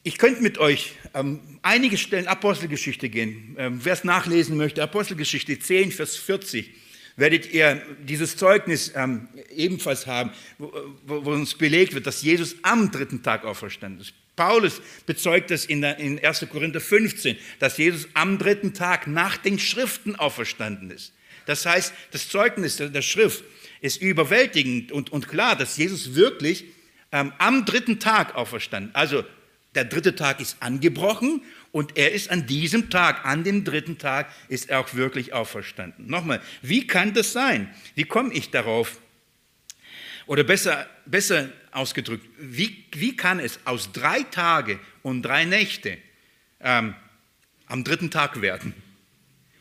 Speaker 1: Ich könnte mit euch ähm, einige Stellen Apostelgeschichte gehen. Ähm, Wer es nachlesen möchte, Apostelgeschichte 10, Vers 40, werdet ihr dieses Zeugnis ähm, ebenfalls haben, wo, wo, uns belegt wird, dass Jesus am dritten Tag auferstanden ist. Paulus bezeugt das in, der, in 1. Korinther 15, dass Jesus am dritten Tag nach den Schriften auferstanden ist. Das heißt, das Zeugnis der, Schrift ist überwältigend und, und klar, dass Jesus wirklich ähm, am dritten Tag auferstanden, also der dritte Tag ist angebrochen und er ist an diesem Tag, an dem dritten Tag, ist er auch wirklich auferstanden. Nochmal, wie kann das sein? Wie komme ich darauf? Oder besser, besser ausgedrückt, wie, wie kann es aus drei Tage und drei Nächte ähm, am dritten Tag werden?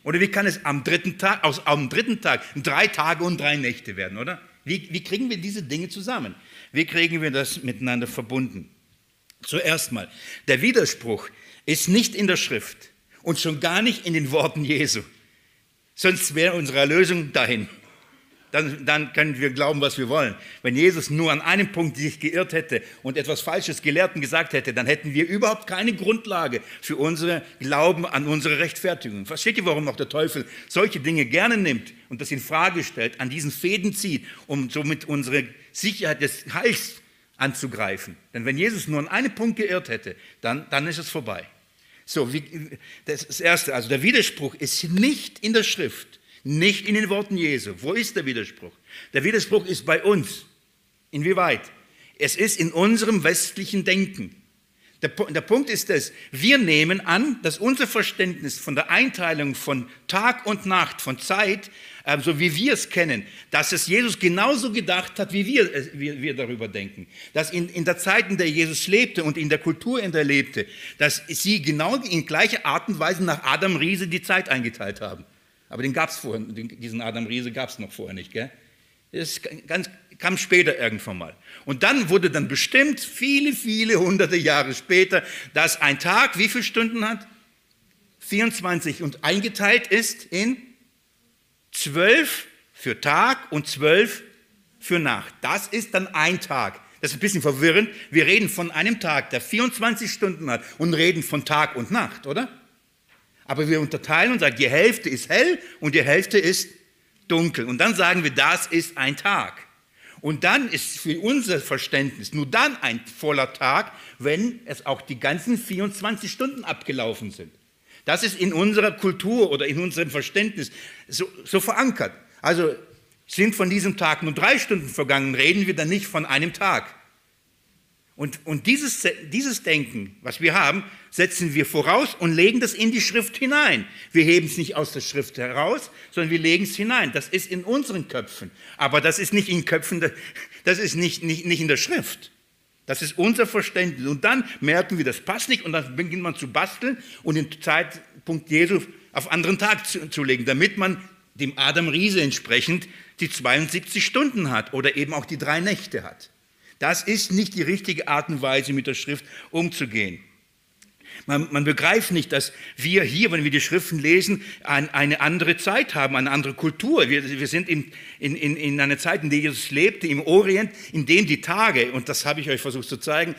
Speaker 1: Oder wie kann es am dritten Tag, aus am dritten Tag drei Tage und drei Nächte werden, oder? Wie, wie kriegen wir diese Dinge zusammen? Wie kriegen wir das miteinander verbunden? Zuerst mal, der Widerspruch ist nicht in der Schrift und schon gar nicht in den Worten Jesu. Sonst wäre unsere Erlösung dahin. Dann, dann können wir glauben, was wir wollen. Wenn Jesus nur an einem Punkt sich geirrt hätte und etwas Falsches gelehrt und gesagt hätte, dann hätten wir überhaupt keine Grundlage für unsere Glauben an unsere Rechtfertigung. Versteht ihr, warum auch der Teufel solche Dinge gerne nimmt und das in Frage stellt, an diesen Fäden zieht, um somit unsere Sicherheit des Heils anzugreifen. Denn wenn Jesus nur an einem Punkt geirrt hätte, dann, dann ist es vorbei. So, wie, das, das Erste, also der Widerspruch ist nicht in der Schrift, nicht in den Worten Jesu. Wo ist der Widerspruch? Der Widerspruch ist bei uns. Inwieweit? Es ist in unserem westlichen Denken. Der, der Punkt ist das, wir nehmen an, dass unser Verständnis von der Einteilung von Tag und Nacht, von Zeit, so wie wir es kennen, dass es Jesus genauso gedacht hat, wie wir, wie wir darüber denken. Dass in, in der Zeit, in der Jesus lebte und in der Kultur, in der er lebte, dass sie genau in gleicher Art und Weise nach Adam Riese die Zeit eingeteilt haben. Aber den gab es vorher, diesen Adam Riese gab es noch vorher nicht. Gell? Das ganz, kam später irgendwann mal. Und dann wurde dann bestimmt, viele, viele hunderte Jahre später, dass ein Tag wie viele Stunden hat? 24 und eingeteilt ist in zwölf für Tag und zwölf für Nacht. Das ist dann ein Tag. Das ist ein bisschen verwirrend. Wir reden von einem Tag, der 24 Stunden hat und reden von Tag und Nacht, oder? Aber wir unterteilen und sagen, die Hälfte ist hell und die Hälfte ist dunkel. Und dann sagen wir, das ist ein Tag. Und dann ist für unser Verständnis nur dann ein voller Tag, wenn es auch die ganzen 24 Stunden abgelaufen sind. Das ist in unserer Kultur oder in unserem Verständnis so, so verankert. Also sind von diesem Tag nur drei Stunden vergangen, reden wir dann nicht von einem Tag. Und, und dieses, dieses Denken, was wir haben, setzen wir voraus und legen das in die Schrift hinein. Wir heben es nicht aus der Schrift heraus, sondern wir legen es hinein. Das ist in unseren Köpfen. Aber das ist nicht in Köpfen, das ist nicht, nicht, nicht in der Schrift. Das ist unser Verständnis. Und dann merken wir, das passt nicht und dann beginnt man zu basteln und den Zeitpunkt Jesu auf anderen Tag zu, zu legen, damit man dem Adam Riese entsprechend die 72 Stunden hat oder eben auch die drei Nächte hat. Das ist nicht die richtige Art und Weise, mit der Schrift umzugehen. Man, man, begreift nicht, dass wir hier, wenn wir die Schriften lesen, ein, eine andere Zeit haben, eine andere Kultur. Wir, wir sind in, in, in einer Zeit, in der Jesus lebte, im Orient, in dem die Tage, und das habe ich euch versucht zu zeigen,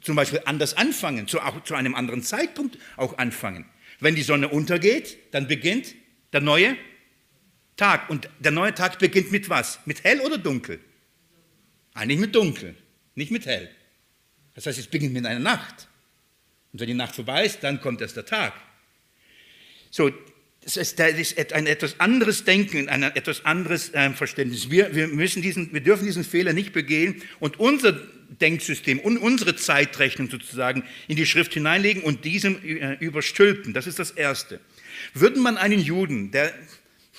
Speaker 1: zum Beispiel anders anfangen, zu, auch zu einem anderen Zeitpunkt auch anfangen. Wenn die Sonne untergeht, dann beginnt der neue Tag. Und der neue Tag beginnt mit was? Mit hell oder dunkel? Eigentlich mit dunkel, nicht mit hell. Das heißt, es beginnt mit einer Nacht. Und wenn die Nacht vorbei ist, dann kommt erst der Tag. So, das ist, das ist ein etwas anderes Denken, ein etwas anderes äh, Verständnis. Wir, wir, müssen diesen, wir dürfen diesen Fehler nicht begehen und unser Denksystem und unsere Zeitrechnung sozusagen in die Schrift hineinlegen und diesem äh, überstülpen. Das ist das Erste. Würde man einen Juden, der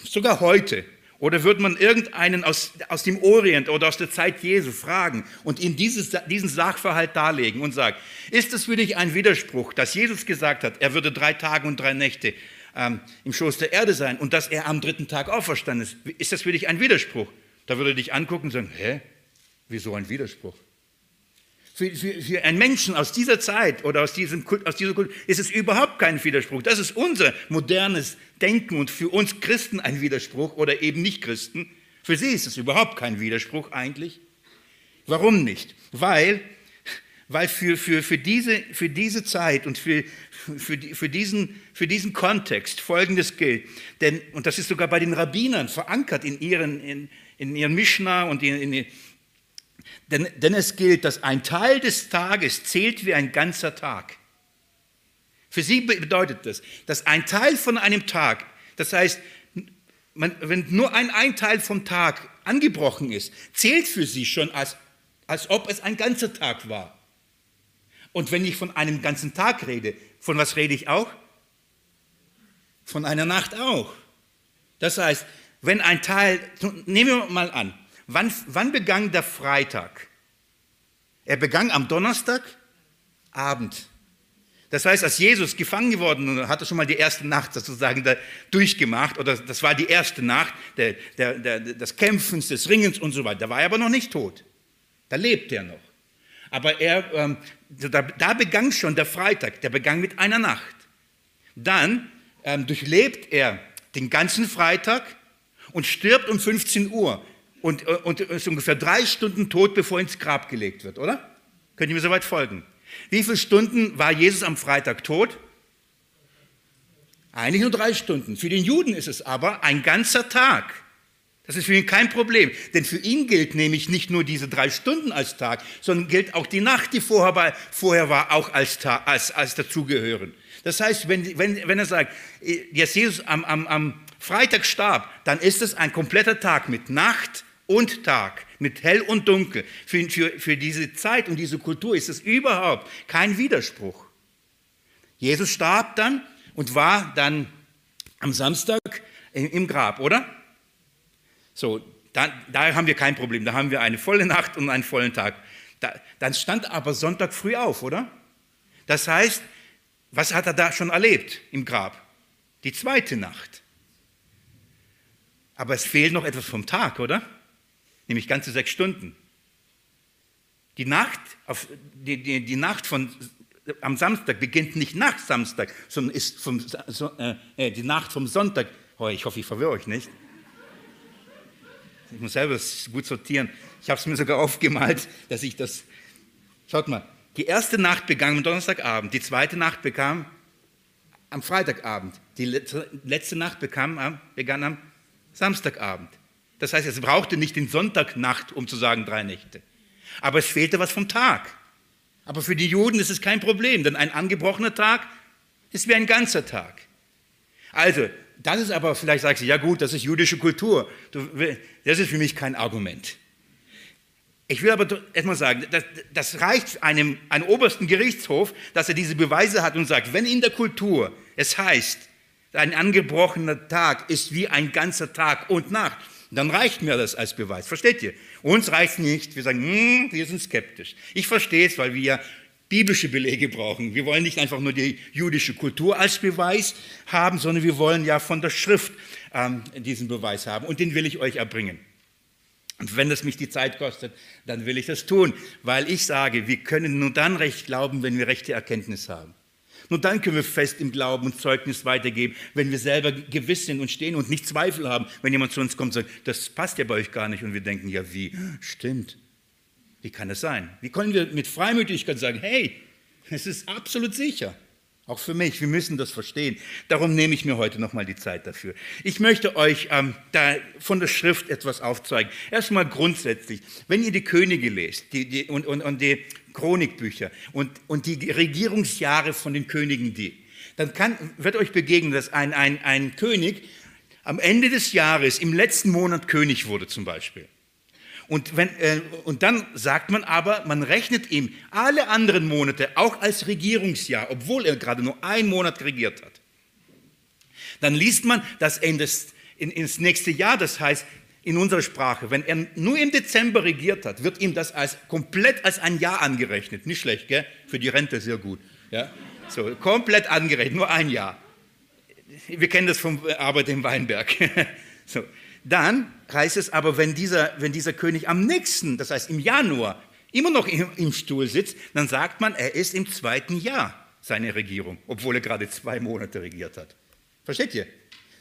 Speaker 1: sogar heute oder würde man irgendeinen aus, aus dem Orient oder aus der Zeit Jesu fragen und ihm dieses, diesen Sachverhalt darlegen und sagen, ist das für dich ein Widerspruch, dass Jesus gesagt hat, er würde drei Tage und drei Nächte ähm, im Schoß der Erde sein und dass er am dritten Tag auferstanden ist? Ist das für dich ein Widerspruch? Da würde er dich angucken und sagen, hä, wieso ein Widerspruch? Für, für, für, einen Menschen aus dieser Zeit oder aus, diesem, aus dieser Kultur ist es überhaupt kein Widerspruch. Das ist unser modernes Denken und für uns Christen ein Widerspruch oder eben nicht Christen. Für sie ist es überhaupt kein Widerspruch eigentlich. Warum nicht? Weil, weil für, für, für, diese, für diese Zeit und für, für, für, diesen, für diesen Kontext Folgendes gilt. Denn, und das ist sogar bei den Rabbinern verankert in ihren, in, in ihren Mishnah und in, in, denn, denn es gilt, dass ein Teil des Tages zählt wie ein ganzer Tag. Für sie bedeutet das, dass ein Teil von einem Tag, das heißt, man, wenn nur ein, ein Teil vom Tag angebrochen ist, zählt für sie schon, als, als ob es ein ganzer Tag war. Und wenn ich von einem ganzen Tag rede, von was rede ich auch? Von einer Nacht auch. Das heißt, wenn ein Teil, nehmen wir mal an, Wann, wann begann der Freitag? Er begann am Donnerstagabend. Das heißt, als Jesus gefangen geworden war, hat er schon mal die erste Nacht sozusagen durchgemacht, oder das war die erste Nacht der, der, der, des Kämpfens, des Ringens und so weiter. Da war er aber noch nicht tot. Da lebt er noch. Aber er, ähm, da, da, begann schon der Freitag, der begann mit einer Nacht. Dann ähm, durchlebt er den ganzen Freitag und stirbt um 15 Uhr und, äh, und ist ungefähr drei Stunden tot, bevor er ins Grab gelegt wird, oder? Könnt ihr mir soweit folgen? Wie viele Stunden war Jesus am Freitag tot? Eigentlich nur drei Stunden. Für den Juden ist es aber ein ganzer Tag. Das ist für ihn kein Problem, denn für ihn gilt nämlich nicht nur diese drei Stunden als Tag, sondern gilt auch die Nacht, die vorher war, vorher war auch als, Tag, als, als dazugehören. Das heißt, wenn, wenn, wenn er sagt, dass Jesus am, am, am Freitag starb, dann ist es ein kompletter Tag mit Nacht, und Tag, mit hell und dunkel. Für, für, für diese Zeit und diese Kultur ist es überhaupt kein Widerspruch. Jesus starb dann und war dann am Samstag im Grab, oder? So, dann, da haben wir kein Problem. Da haben wir eine volle Nacht und einen vollen Tag. Da, dann stand aber Sonntag früh auf, oder? Das heißt, was hat er da schon erlebt im Grab? Die zweite Nacht. Aber es fehlt noch etwas vom Tag, oder? Nämlich ganze sechs Stunden. Die Nacht, auf, die, die, die Nacht von, am Samstag beginnt nicht nach Samstag, sondern ist vom, so, äh, die Nacht vom Sonntag. Oh, ich hoffe, ich verwirre euch nicht. Ich muss selber gut sortieren. Ich habe es mir sogar aufgemalt, dass ich das. Schaut mal, die erste Nacht begann am Donnerstagabend, die zweite Nacht bekam am Freitagabend, die letzte Nacht bekam, begann am Samstagabend. Das heißt, es brauchte nicht den Sonntagnacht, um zu sagen drei Nächte. Aber es fehlte was vom Tag. Aber für die Juden ist es kein Problem, denn ein angebrochener Tag ist wie ein ganzer Tag. Also, das ist aber, vielleicht sagst du, ja gut, das ist jüdische Kultur. Das ist für mich kein Argument. Ich will aber erstmal sagen, das, das reicht einem, einem obersten Gerichtshof, dass er diese Beweise hat und sagt, wenn in der Kultur es heißt, ein angebrochener Tag ist wie ein ganzer Tag und Nacht, dann reicht mir das als Beweis. Versteht ihr? Uns reicht nicht. Wir sagen, hm, wir sind skeptisch. Ich verstehe es, weil wir biblische Belege brauchen. Wir wollen nicht einfach nur die jüdische Kultur als Beweis haben, sondern wir wollen ja von der Schrift ähm, diesen Beweis haben. Und den will ich euch erbringen. Und wenn es mich die Zeit kostet, dann will ich das tun, weil ich sage, wir können nur dann recht glauben, wenn wir rechte Erkenntnis haben. Nur dann können wir fest im Glauben und Zeugnis weitergeben, wenn wir selber gewiss sind und stehen und nicht Zweifel haben, wenn jemand zu uns kommt und sagt, das passt ja bei euch gar nicht und wir denken, ja wie, stimmt. Wie kann das sein? Wie können wir mit Freimütigkeit sagen, hey, es ist absolut sicher. Auch für mich, wir müssen das verstehen. Darum nehme ich mir heute nochmal die Zeit dafür. Ich möchte euch ähm, da von der Schrift etwas aufzeigen. Erstmal grundsätzlich, wenn ihr die Könige lest die, die, und, und, und die Chronikbücher und, und die Regierungsjahre von den Königen, die, dann kann, wird euch begegnen, dass ein, ein, ein König am Ende des Jahres, im letzten Monat König wurde zum Beispiel. Und, wenn, äh, und dann sagt man aber, man rechnet ihm alle anderen Monate auch als Regierungsjahr, obwohl er gerade nur einen Monat regiert hat. Dann liest man, dass er in das, in, ins nächste Jahr, das heißt in unserer Sprache, wenn er nur im Dezember regiert hat, wird ihm das als, komplett als ein Jahr angerechnet. Nicht schlecht, gell? Für die Rente sehr gut. Ja? So, komplett angerechnet, nur ein Jahr. Wir kennen das vom Arbeit im Weinberg. *laughs* so. Dann heißt es aber, wenn dieser, wenn dieser König am nächsten, das heißt im Januar, immer noch im, im Stuhl sitzt, dann sagt man, er ist im zweiten Jahr seiner Regierung, obwohl er gerade zwei Monate regiert hat. Versteht ihr?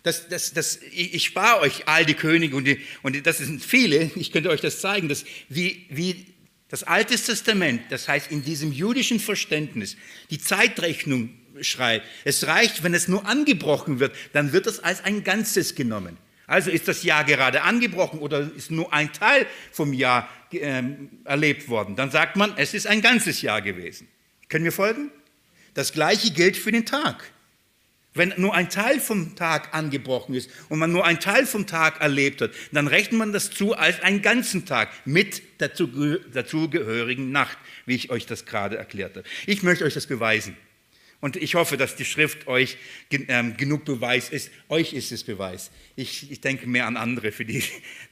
Speaker 1: Das, das, das, ich, spare euch all die Könige und, die, und das sind viele, ich könnte euch das zeigen, dass wie, wie das Alte Testament, das heißt in diesem jüdischen Verständnis, die Zeitrechnung schreibt. Es reicht, wenn es nur angebrochen wird, dann wird es als ein Ganzes genommen. Also ist das Jahr gerade angebrochen oder ist nur ein Teil vom Jahr äh, erlebt worden. Dann sagt man, es ist ein ganzes Jahr gewesen. Können wir folgen? Das gleiche gilt für den Tag. Wenn nur ein Teil vom Tag angebrochen ist und man nur ein Teil vom Tag erlebt hat, dann rechnet man das zu als einen ganzen Tag mit dazugehörigen Nacht, wie ich euch das gerade erklärt habe. Ich möchte euch das beweisen. Und ich hoffe, dass die Schrift euch ähm, genug Beweis ist. Euch ist es Beweis. Ich, ich, denke mehr an andere, für die,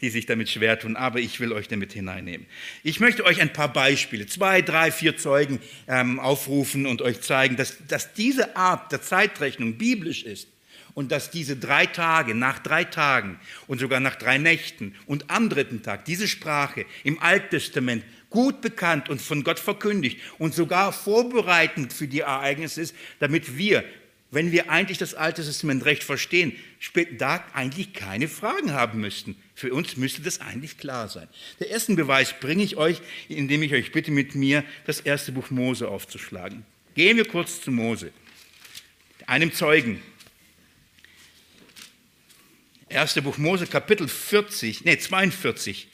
Speaker 1: die sich damit schwer tun, aber ich will euch damit hineinnehmen. Ich möchte euch ein paar Beispiele, zwei, drei, vier Zeugen ähm, aufrufen und euch zeigen, dass, dass diese Art der Zeitrechnung biblisch ist und dass diese drei Tage, nach drei Tagen und sogar nach drei Nächten und am dritten Tag, diese Sprache im Alttestament gut bekannt und von Gott verkündigt und sogar vorbereitend für die Ereignisse ist, damit wir, wenn wir eigentlich das Alte Testament recht verstehen, da eigentlich keine Fragen haben müssten. Für uns müsste das eigentlich klar sein. Der ersten Beweis bringe ich euch, indem ich euch bitte, mit mir das erste Buch Mose aufzuschlagen. Gehen wir kurz zu Mose, einem Zeugen. Erste Buch Mose, Kapitel 40, nee, 42,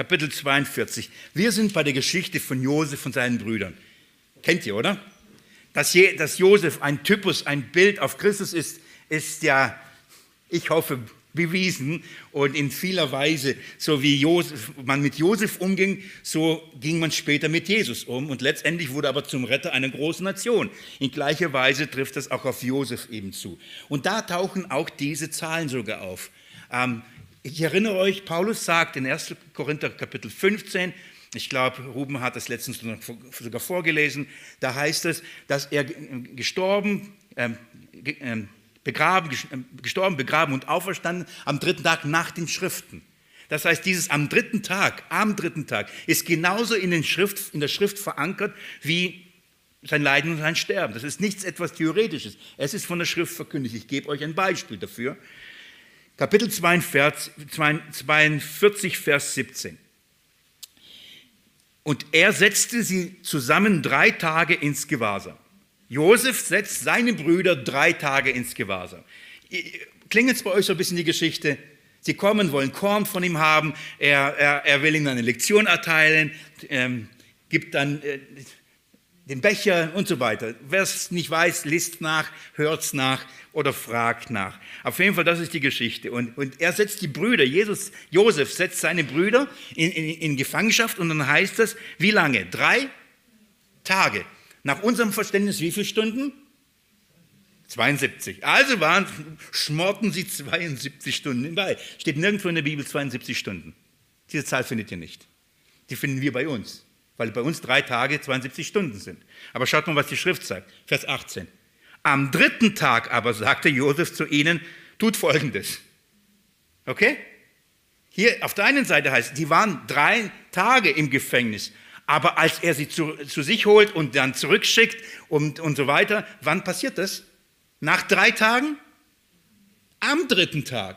Speaker 1: Kapitel 42. Wir sind bei der Geschichte von Josef und seinen Brüdern. Kennt ihr, oder? Dass, Je, dass Josef ein Typus, ein Bild auf Christus ist, ist ja, ich hoffe, bewiesen und in vieler Weise, so wie Josef, man mit Josef umging, so ging man später mit Jesus um und letztendlich wurde aber zum Retter einer großen Nation. In gleicher Weise trifft das auch auf Josef eben zu. Und da tauchen auch diese Zahlen sogar auf. Ähm, ich erinnere euch, Paulus sagt in 1. Korinther Kapitel 15, ich glaube, Ruben hat das letztens sogar vorgelesen, da heißt es, dass er gestorben, ähm, ähm, begraben, ähm, gestorben, begraben und auferstanden am dritten Tag nach den Schriften. Das heißt, dieses am dritten Tag, am dritten Tag, ist genauso in, den Schrift, in der Schrift verankert wie sein Leiden und sein Sterben. Das ist nichts etwas Theoretisches. Es ist von der Schrift verkündigt. Ich gebe euch ein Beispiel dafür. Kapitel 42, 42, Vers 17. Und er setzte sie zusammen drei Tage ins Gewahrsam. Josef setzt seine Brüder drei Tage ins Gewahrsam. Klingt es bei euch so ein bisschen die Geschichte? Sie kommen, wollen Korn von ihm haben, er, er, er will ihnen eine Lektion erteilen, ähm, gibt dann äh, den Becher und so weiter. Wer es nicht weiß, liest nach, hört es nach oder fragt nach. Auf jeden Fall, das ist die Geschichte. Und, und er setzt die Brüder, Jesus, Josef setzt seine Brüder in, in, in Gefangenschaft und dann heißt das, wie lange? Drei Tage. Nach unserem Verständnis, wie viele Stunden? 72. Also waren, schmorten sie 72 Stunden bei. Steht nirgendwo in der Bibel 72 Stunden. Diese Zahl findet ihr nicht. Die finden wir bei uns weil bei uns drei Tage 72 Stunden sind. Aber schaut mal, was die Schrift sagt. Vers 18. Am dritten Tag aber sagte Josef zu ihnen, tut Folgendes. Okay? Hier auf der einen Seite heißt, die waren drei Tage im Gefängnis. Aber als er sie zu, zu sich holt und dann zurückschickt und, und so weiter, wann passiert das? Nach drei Tagen? Am dritten Tag.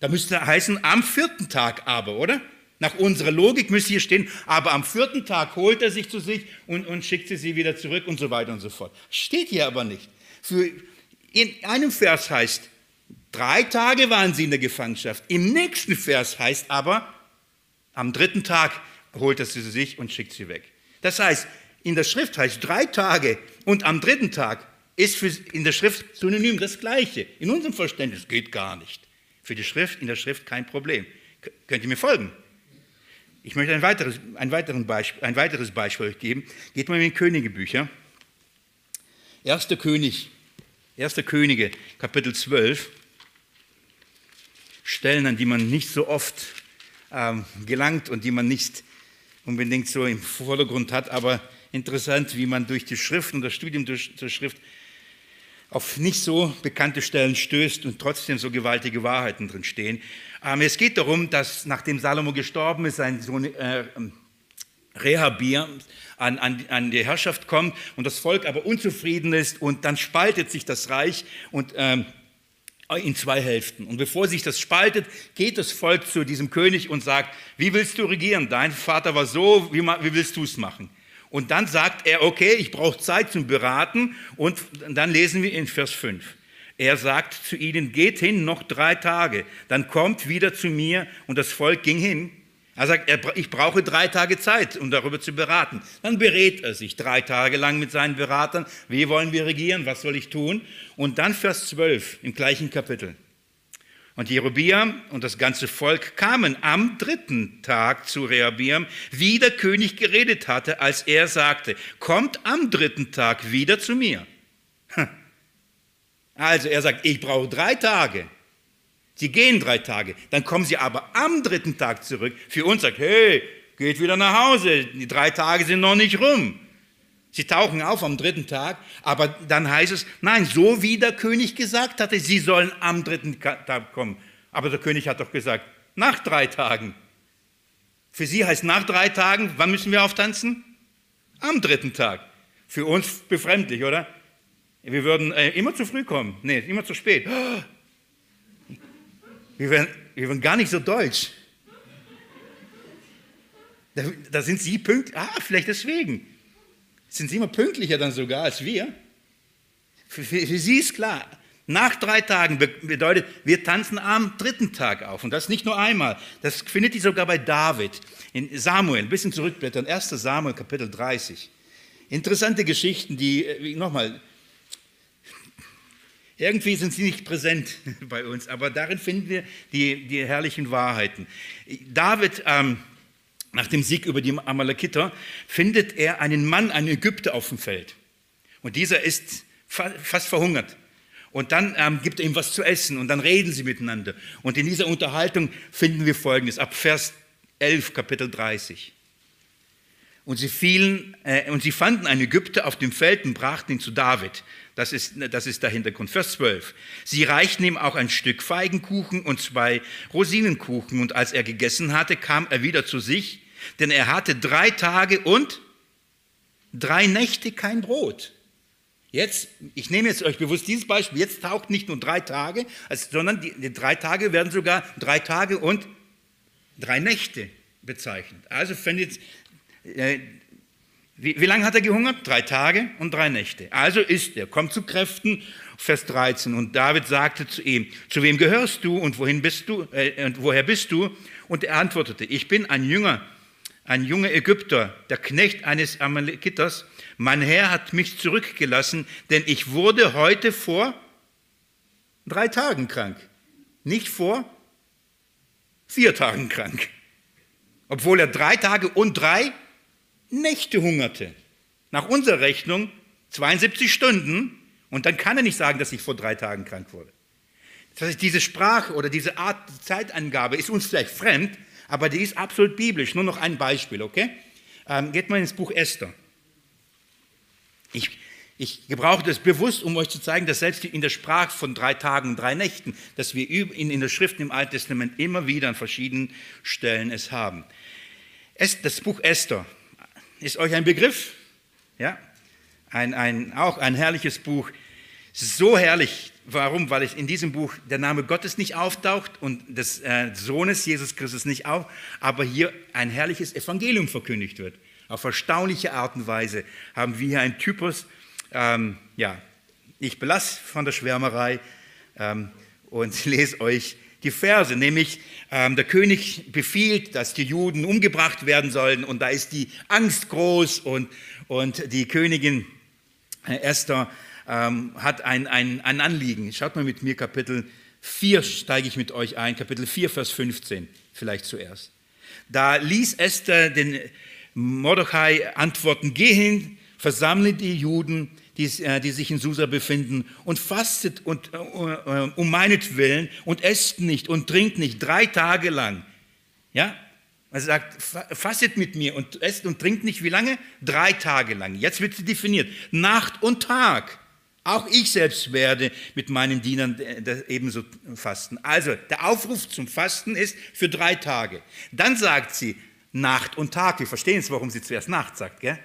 Speaker 1: Da müsste heißen, am vierten Tag aber, oder? Nach unserer Logik müsste hier stehen, aber am vierten Tag holt er sich zu sich und, und schickt sie, sie wieder zurück und so weiter und so fort. Steht hier aber nicht. Für, in einem Vers heißt, drei Tage waren sie in der Gefangenschaft. Im nächsten Vers heißt aber, am dritten Tag holt er sie zu sich und schickt sie weg. Das heißt, in der Schrift heißt drei Tage und am dritten Tag ist für, in der Schrift synonym das Gleiche. In unserem Verständnis geht gar nicht. Für die Schrift, in der Schrift kein Problem. Könnt ihr mir folgen? Ich möchte ein weiteres, ein, weiteren Beispiel, ein weiteres Beispiel euch geben. Geht mal in die Königebücher. Erster König, Erster Könige, Kapitel 12. Stellen, an die man nicht so oft ähm, gelangt und die man nicht unbedingt so im Vordergrund hat, aber interessant, wie man durch die Schrift und das Studium durch, der Schrift auf nicht so bekannte Stellen stößt und trotzdem so gewaltige Wahrheiten drin stehen. Ähm, es geht darum, dass nachdem Salomo gestorben ist, sein Sohn äh, Rehabir an, an, an, die Herrschaft kommt und das Volk aber unzufrieden ist und dann spaltet sich das Reich und ähm, in zwei Hälften. Und bevor sich das spaltet, geht das Volk zu diesem König und sagt, wie willst du regieren? Dein Vater war so, wie, wie willst du es machen? Und dann sagt er, okay, ich brauche Zeit zum Beraten. Und dann lesen wir in Vers 5. Er sagt zu ihnen, geht hin, noch drei Tage, dann kommt wieder zu mir. Und das Volk ging hin. Er sagt, ich brauche drei Tage Zeit, um darüber zu beraten. Dann berät er sich drei Tage lang mit seinen Beratern. Wie wollen wir regieren? Was soll ich tun? Und dann Vers 12 im gleichen Kapitel. Und Jerobiam und das ganze Volk kamen am dritten Tag zu Rehabiam, wie der König geredet hatte, als er sagte, kommt am dritten Tag wieder zu mir. Also er sagt, ich brauche drei Tage. Sie gehen drei Tage, dann kommen sie aber am dritten Tag zurück. Für uns sagt, hey, geht wieder nach Hause, die drei Tage sind noch nicht rum. Sie tauchen auf am dritten Tag, aber dann heißt es, nein, so wie der König gesagt hatte, sie sollen am dritten Tag kommen. Aber der König hat doch gesagt, nach drei Tagen. Für sie heißt nach drei Tagen, wann müssen wir auftanzen? Am dritten Tag. Für uns befremdlich, oder? Wir würden äh, immer zu früh kommen. Nee, immer zu spät. Wir wären, wir wären gar nicht so deutsch. Da, da sind sie pünktlich. Ah, vielleicht deswegen sind sie immer pünktlicher dann sogar als wir. Für, für, für sie ist klar, nach drei Tagen bedeutet, wir tanzen am dritten Tag auf. Und das nicht nur einmal. Das findet ihr sogar bei David. In Samuel, ein bisschen zurückblättern, 1. Samuel, Kapitel 30. Interessante Geschichten, die, äh, nochmal, irgendwie sind sie nicht präsent *laughs* bei uns, aber darin finden wir die, die herrlichen Wahrheiten. David ähm, nach dem Sieg über die Amalekiter, findet er einen Mann, einen Ägypter auf dem Feld. Und dieser ist fast verhungert. Und dann ähm, gibt er ihm was zu essen und dann reden sie miteinander. Und in dieser Unterhaltung finden wir Folgendes, ab Vers 11, Kapitel 30. Und sie fielen, äh, und sie fanden einen Ägypter auf dem Feld und brachten ihn zu David. Das ist, das ist der Hintergrund. Vers 12. Sie reichten ihm auch ein Stück Feigenkuchen und zwei Rosinenkuchen. Und als er gegessen hatte, kam er wieder zu sich denn er hatte drei Tage und drei Nächte kein Brot. Jetzt, ich nehme jetzt euch bewusst dieses Beispiel, jetzt taucht nicht nur drei Tage, sondern die, die drei Tage werden sogar drei Tage und drei Nächte bezeichnet. Also findet, wie, wie lange hat er gehungert? Drei Tage und drei Nächte. Also ist er, kommt zu Kräften, Vers 13. Und David sagte zu ihm, zu wem gehörst du und wohin bist du, äh, und woher bist du? Und er antwortete, ich bin ein Jünger ein junger Ägypter, der Knecht eines Amalekiters, mein Herr hat mich zurückgelassen, denn ich wurde heute vor drei Tagen krank, nicht vor vier Tagen krank, obwohl er drei Tage und drei Nächte hungerte. Nach unserer Rechnung 72 Stunden und dann kann er nicht sagen, dass ich vor drei Tagen krank wurde. Das heißt, diese Sprache oder diese Art Zeitangabe ist uns vielleicht fremd, aber die ist absolut biblisch. Nur noch ein Beispiel, okay? Ähm, geht mal ins Buch Esther. Ich, ich gebrauche das bewusst, um euch zu zeigen, dass selbst in der Sprache von drei Tagen und drei Nächten, dass wir in, in der Schrift im Alten Testament immer wieder an verschiedenen Stellen es haben. Es, das Buch Esther, ist euch ein Begriff. Ja? Ein, ein, auch ein herrliches Buch. So herrlich. Warum? Weil in diesem Buch der Name Gottes nicht auftaucht und des äh, Sohnes Jesus Christus nicht auch, aber hier ein herrliches Evangelium verkündigt wird. Auf erstaunliche Art und Weise haben wir hier einen Typus, ähm, ja, ich belasse von der Schwärmerei ähm, und *laughs* lese euch die Verse, nämlich ähm, der König befiehlt, dass die Juden umgebracht werden sollen und da ist die Angst groß und, und die Königin äh, Esther ähm, hat ein, ein, ein Anliegen. Schaut mal mit mir Kapitel 4, steige ich mit euch ein, Kapitel 4, Vers 15 vielleicht zuerst. Da ließ Esther den Mordechai antworten, geh hin, versammle die Juden, die, äh, die sich in Susa befinden, und fastet und, äh, äh, um meinetwillen und esst nicht und trinkt nicht drei Tage lang. Ja? Er sagt, fastet mit mir und esst und trinkt nicht wie lange? Drei Tage lang. Jetzt wird sie definiert. Nacht und Tag. Auch ich selbst werde mit meinen Dienern ebenso fasten. Also der Aufruf zum Fasten ist für drei Tage. Dann sagt sie Nacht und Tag. Wir verstehen jetzt, warum sie zuerst Nacht sagt. Gell?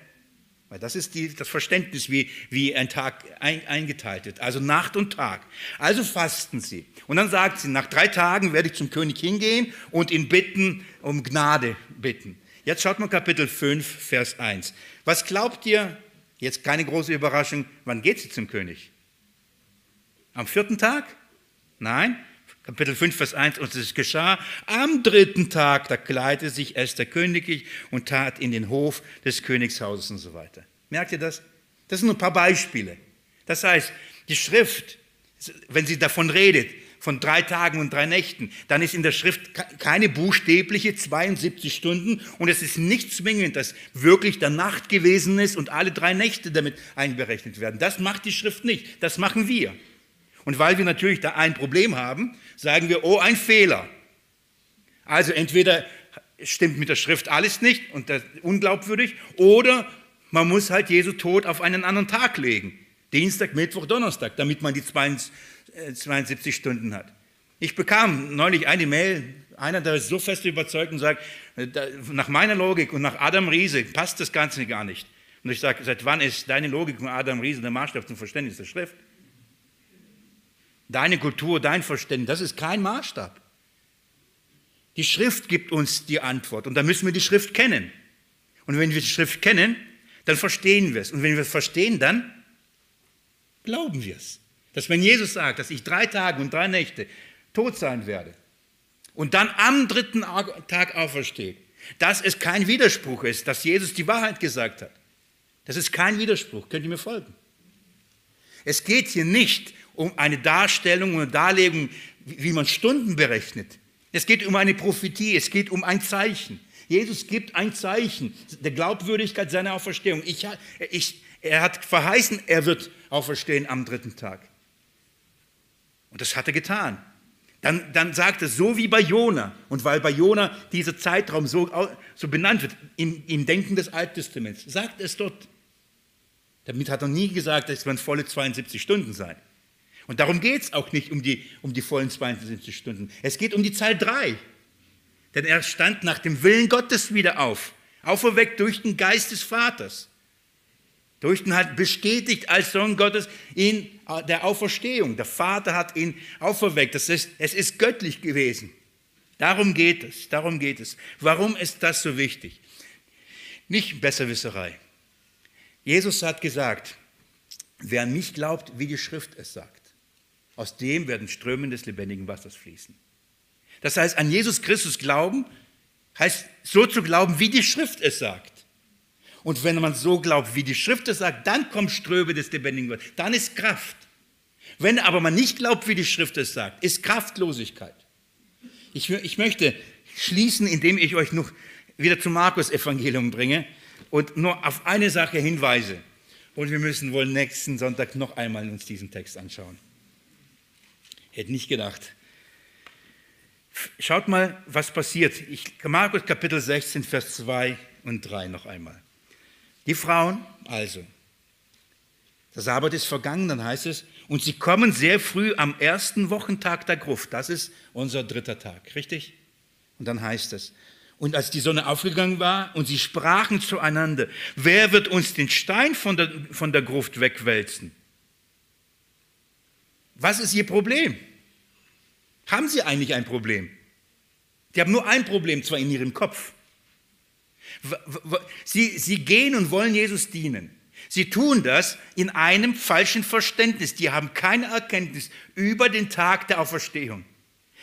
Speaker 1: Weil das ist die, das Verständnis, wie, wie ein Tag ein, eingeteilt wird. Also Nacht und Tag. Also fasten sie. Und dann sagt sie, nach drei Tagen werde ich zum König hingehen und ihn bitten, um Gnade bitten. Jetzt schaut mal Kapitel 5, Vers 1. Was glaubt ihr, jetzt keine große Überraschung, wann geht sie zum König? Am vierten Tag? Nein, Kapitel 5, Vers 1, und es geschah am dritten Tag, da kleidete sich Esther königlich und tat in den Hof des Königshauses und so weiter. Merkt ihr das? Das sind nur ein paar Beispiele. Das heißt, die Schrift, wenn sie davon redet, von drei Tagen und drei Nächten, dann ist in der Schrift keine buchstäbliche 72 Stunden und es ist nicht zwingend, dass wirklich der Nacht gewesen ist und alle drei Nächte damit einberechnet werden. Das macht die Schrift nicht, das machen wir. Und weil wir natürlich da ein Problem haben, sagen wir, oh, ein Fehler. Also entweder stimmt mit der Schrift alles nicht und das unglaubwürdig, oder man muss halt Jesu Tod auf einen anderen Tag legen. Dienstag, Mittwoch, Donnerstag, damit man die 72 Stunden hat. Ich bekam neulich eine Mail, einer, der ist so fest überzeugt und sagt, nach meiner Logik und nach Adam Riese passt das Ganze gar nicht. Und ich sage, seit wann ist deine Logik von Adam Riese der Maßstab zum Verständnis der Schrift? Deine Kultur, dein Verständnis, das ist kein Maßstab. Die Schrift gibt uns die Antwort und da müssen wir die Schrift kennen. Und wenn wir die Schrift kennen, dann verstehen wir es. Und wenn wir es verstehen, dann glauben wir es. Dass wenn Jesus sagt, dass ich drei Tage und drei Nächte tot sein werde und dann am dritten Tag aufersteht, dass es kein Widerspruch ist, dass Jesus die Wahrheit gesagt hat. Das ist kein Widerspruch. Könnt ihr mir folgen? Es geht hier nicht um eine Darstellung und Darlegung, wie man Stunden berechnet. Es geht um eine Prophetie, es geht um ein Zeichen. Jesus gibt ein Zeichen der Glaubwürdigkeit seiner Auferstehung. Ich, ich, er hat verheißen, er wird auferstehen am dritten Tag. Und das hat er getan. Dann, dann sagt er, so wie bei Jona, und weil bei Jona dieser Zeitraum so, so benannt wird, im, im Denken des Alttestaments, sagt es dort. Damit hat er nie gesagt, es werden volle 72 Stunden sein. Und darum geht es auch nicht um die, um die vollen 72 Stunden. Es geht um die Zahl 3. Denn er stand nach dem Willen Gottes wieder auf, auferweckt durch den Geist des Vaters. Durch den hat bestätigt als Sohn Gottes in der Auferstehung. Der Vater hat ihn auferweckt. Das ist, es ist göttlich gewesen. Darum geht es, darum geht es. Warum ist das so wichtig? Nicht Besserwisserei. Jesus hat gesagt, wer an mich glaubt, wie die Schrift es sagt. Aus dem werden Strömen des lebendigen Wassers fließen. Das heißt, an Jesus Christus glauben, heißt so zu glauben, wie die Schrift es sagt. Und wenn man so glaubt, wie die Schrift es sagt, dann kommt Ströme des lebendigen Wassers. Dann ist Kraft. Wenn aber man nicht glaubt, wie die Schrift es sagt, ist Kraftlosigkeit. Ich, ich möchte schließen, indem ich euch noch wieder zum Markus-Evangelium bringe und nur auf eine Sache hinweise. Und wir müssen wohl nächsten Sonntag noch einmal uns diesen Text anschauen. Hätte nicht gedacht. Schaut mal, was passiert. Ich, Markus Kapitel 16, Vers 2 und 3 noch einmal. Die Frauen, also, der Sabbat ist vergangen, dann heißt es, und sie kommen sehr früh am ersten Wochentag der Gruft. Das ist unser dritter Tag, richtig? Und dann heißt es, Und als die Sonne aufgegangen war und sie sprachen zueinander, wer wird uns den Stein von der, von der Gruft wegwälzen? Was ist ihr Problem? Haben sie eigentlich ein Problem? Die haben nur ein Problem, zwar in ihrem Kopf. Sie, sie gehen und wollen Jesus dienen. Sie tun das in einem falschen Verständnis. Die haben keine Erkenntnis über den Tag der Auferstehung.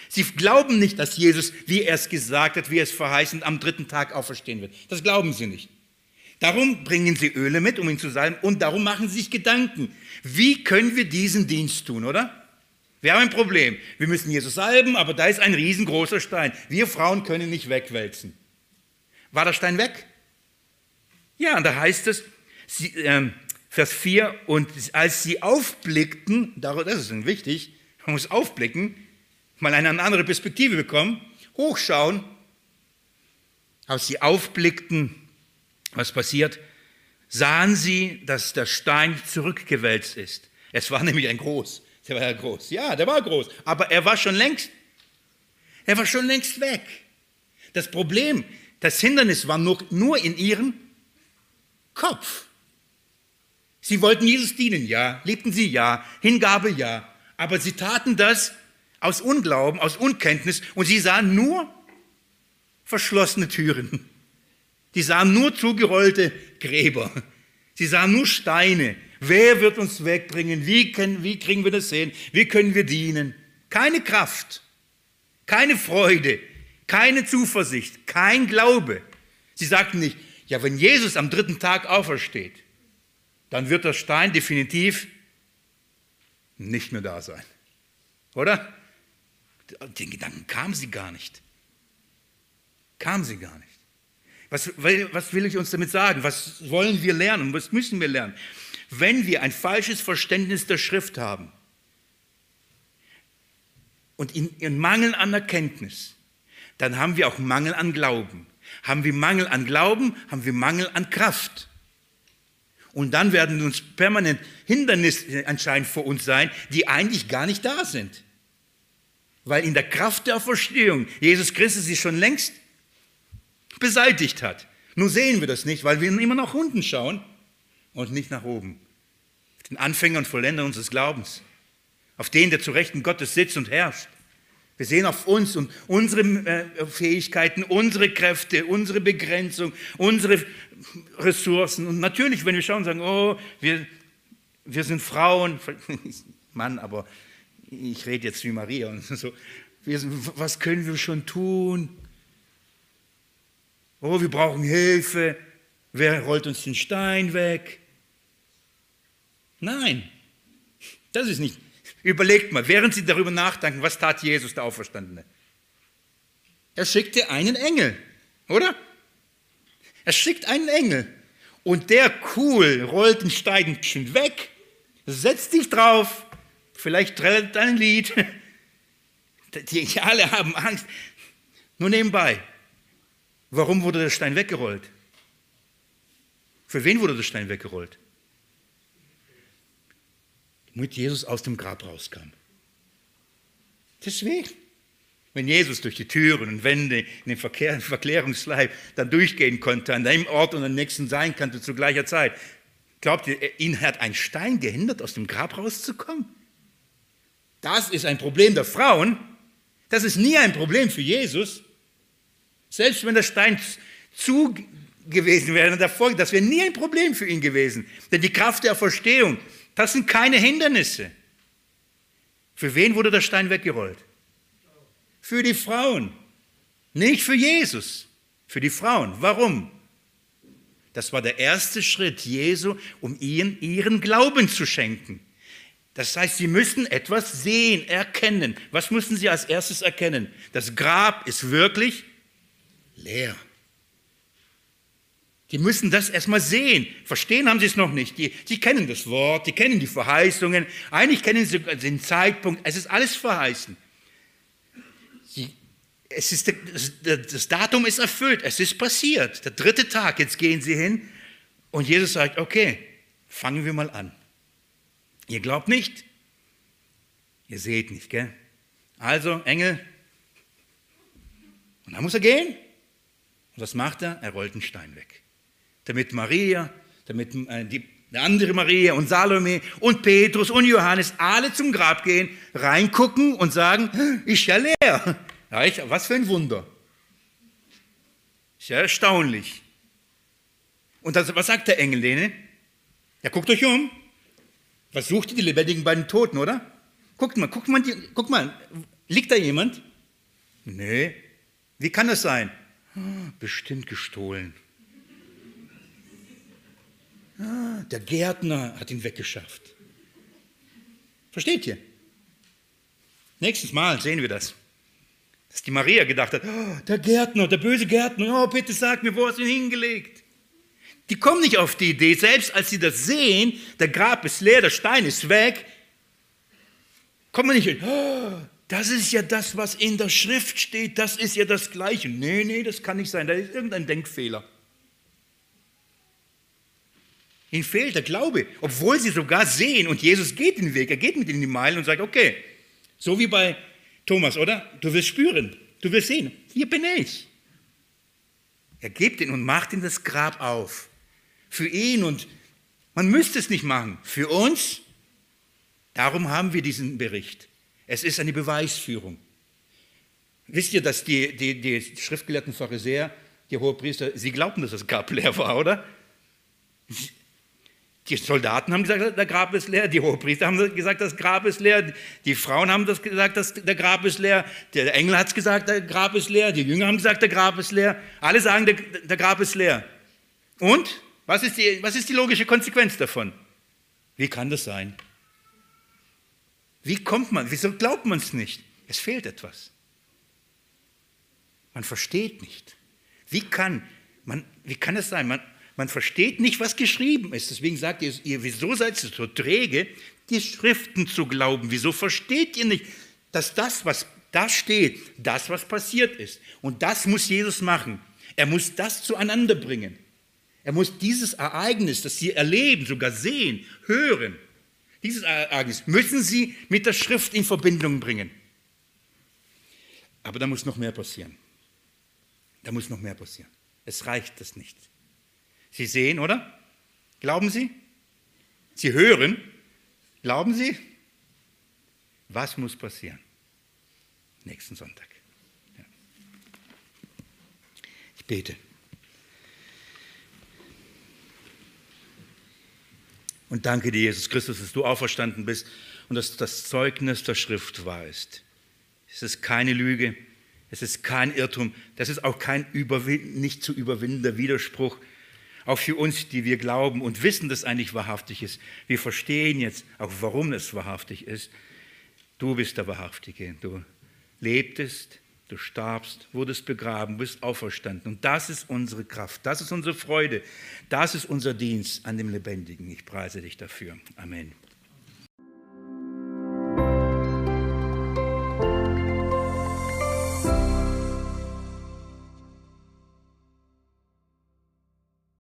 Speaker 1: Sie glauben nicht, dass Jesus, wie er es gesagt hat, wie er es verheißen, am dritten Tag auferstehen wird. Das glauben sie nicht. Darum bringen sie Öle mit, um ihn zu salben, und darum machen sie sich Gedanken. Wie können wir diesen Dienst tun, oder? Wir haben ein Problem. Wir müssen Jesus salben, aber da ist ein riesengroßer Stein. Wir Frauen können nicht wegwälzen. War der Stein weg? Ja, und da heißt es, sie, äh, Vers 4, und als sie aufblickten, das ist wichtig, man muss aufblicken, mal eine andere Perspektive bekommen, hochschauen, als sie aufblickten, was passiert, sahen sie, dass der Stein zurückgewälzt ist. Es war *laughs* nämlich ein groß. Der war ja groß. Ja, der war groß. Aber er war schon längst, er war schon längst weg. Das Problem, das Hindernis war nur, nur in ihrem Kopf. Sie wollten Jesus dienen, ja. Liebten sie, ja. Hingabe, ja. Aber sie taten das aus Unglauben, aus Unkenntnis und sie sahen nur verschlossene Türen. Die sahen nur zugerollte Gräber. Sie sahen nur Steine. Wer wird uns wegbringen? Wie, können, wie kriegen wir das sehen? Wie können wir dienen? Keine Kraft, keine Freude, keine Zuversicht, kein Glaube. Sie sagten nicht, ja, wenn Jesus am dritten Tag aufersteht, dann wird der Stein definitiv nicht mehr da sein. Oder? Den Gedanken kamen sie gar nicht. Kamen sie gar nicht. Was, was will ich uns damit sagen? Was wollen wir lernen? Was müssen wir lernen? Wenn wir ein falsches Verständnis der Schrift haben und in, in Mangel an Erkenntnis, dann haben wir auch Mangel an Glauben. Haben wir Mangel an Glauben, haben wir Mangel an Kraft. Und dann werden uns permanent Hindernisse anscheinend vor uns sein, die eigentlich gar nicht da sind. Weil in der Kraft der Verstehung Jesus Christus sie schon längst beseitigt hat. Nur sehen wir das nicht, weil wir immer nach unten schauen und nicht nach oben. Den Anfänger und Vollender unseres Glaubens. Auf den, der zu Rechten Gottes sitzt und herrscht. Wir sehen auf uns und unsere äh, Fähigkeiten, unsere Kräfte, unsere Begrenzung, unsere Ressourcen. Und natürlich, wenn wir schauen, sagen, oh, wir, wir sind Frauen, *laughs* Mann, aber ich rede jetzt wie Maria und *laughs* so. Wir, was können wir schon tun? Oh, wir brauchen Hilfe. Wer rollt uns den Stein weg? Nein, das ist nicht. Überlegt mal, während Sie darüber nachdenken, was tat Jesus, der Auferstandene? Er schickte einen Engel, oder? Er schickt einen Engel. Und der cool rollt den Stein weg, setzt dich drauf, vielleicht trällert ein Lied. *laughs* Die alle haben Angst. Nur nebenbei. Warum wurde der Stein weggerollt? Für wen wurde der Stein weggerollt? damit Jesus aus dem Grab rauskam. Deswegen. Wenn Jesus durch die Türen und Wände in den Verkehr, Verklärungsleib dann durchgehen konnte, an einem Ort und am nächsten sein konnte zu gleicher Zeit, glaubt ihr, ihn hat ein Stein gehindert, aus dem Grab rauszukommen? Das ist ein Problem der Frauen. Das ist nie ein Problem für Jesus. Selbst wenn der Stein zu gewesen wäre davor, das wäre nie ein Problem für ihn gewesen. Denn die Kraft der Verstehung, das sind keine Hindernisse. Für wen wurde der Stein weggerollt? Für die Frauen. Nicht für Jesus, für die Frauen. Warum? Das war der erste Schritt Jesu, um ihnen ihren Glauben zu schenken. Das heißt, sie müssen etwas sehen, erkennen. Was müssen sie als erstes erkennen? Das Grab ist wirklich leer. Die müssen das erstmal sehen. Verstehen haben sie es noch nicht. Die, die kennen das Wort, die kennen die Verheißungen. Eigentlich kennen sie den Zeitpunkt. Es ist alles verheißen. Sie, es ist, das Datum ist erfüllt. Es ist passiert. Der dritte Tag. Jetzt gehen sie hin. Und Jesus sagt, okay, fangen wir mal an. Ihr glaubt nicht? Ihr seht nicht, gell? Also, Engel. Und dann muss er gehen. Und was macht er? Er rollt den Stein weg. Damit Maria, damit äh, die andere Maria und Salome und Petrus und Johannes alle zum Grab gehen, reingucken und sagen, ist ja leer. Was für ein Wunder. Ist ja erstaunlich. Und das, was sagt der Engel denen? Ja, guckt euch um. Was sucht ihr die Lebendigen bei den Toten, oder? Guckt mal, guckt mal, guckt mal, liegt da jemand? Nee. Wie kann das sein? Bestimmt gestohlen. Ah, der Gärtner hat ihn weggeschafft. Versteht ihr? Nächstes Mal sehen wir das. Dass die Maria gedacht hat, oh, der Gärtner, der böse Gärtner, oh, bitte sag mir, wo hast du ihn hingelegt? Die kommen nicht auf die Idee, selbst als sie das sehen, der Grab ist leer, der Stein ist weg, kommen nicht, oh, das ist ja das, was in der Schrift steht, das ist ja das Gleiche. Nee, nee, das kann nicht sein, da ist irgendein Denkfehler. Ihnen fehlt der Glaube, obwohl sie sogar sehen und Jesus geht den Weg, er geht mit ihnen die Meilen und sagt, okay, so wie bei Thomas, oder? Du wirst spüren, du wirst sehen, hier bin ich. Er gibt ihn und macht ihm das Grab auf. Für ihn und man müsste es nicht machen. Für uns, darum haben wir diesen Bericht. Es ist eine Beweisführung. Wisst ihr, dass die, die, die schriftgelehrten Pharisäer, die Hohepriester, sie glaubten, dass das Grab leer war, oder? Die Soldaten haben gesagt, der Grab ist leer. Die Hohepriester haben gesagt, das Grab ist leer. Die Frauen haben das gesagt, das, der Grab ist leer. Der Engel hat gesagt, der Grab ist leer. Die Jünger haben gesagt, der Grab ist leer. Alle sagen, der, der Grab ist leer. Und? Was ist, die, was ist die logische Konsequenz davon? Wie kann das sein? Wie kommt man? Wieso glaubt man es nicht? Es fehlt etwas. Man versteht nicht. Wie kann, man, wie kann es sein? Man, man versteht nicht, was geschrieben ist. Deswegen sagt ihr, ihr, wieso seid ihr so träge, die Schriften zu glauben? Wieso versteht ihr nicht, dass das, was da steht, das, was passiert ist? Und das muss Jesus machen. Er muss das zueinander bringen. Er muss dieses Ereignis, das Sie erleben, sogar sehen, hören, dieses Ereignis müssen Sie mit der Schrift in Verbindung bringen. Aber da muss noch mehr passieren. Da muss noch mehr passieren. Es reicht das nicht. Sie sehen, oder? Glauben Sie? Sie hören? Glauben Sie? Was muss passieren? Nächsten Sonntag. Ja. Ich bete. Und danke dir, Jesus Christus, dass du auferstanden bist und dass das Zeugnis der Schrift wahr ist. Es ist keine Lüge, es ist kein Irrtum, das ist auch kein nicht zu überwindender Widerspruch, auch für uns, die wir glauben und wissen, dass eigentlich wahrhaftig ist. Wir verstehen jetzt auch, warum es wahrhaftig ist. Du bist der Wahrhaftige. Du lebtest, du starbst, wurdest begraben, bist auferstanden. Und das ist unsere Kraft, das ist unsere Freude, das ist unser Dienst an dem Lebendigen. Ich preise dich dafür. Amen.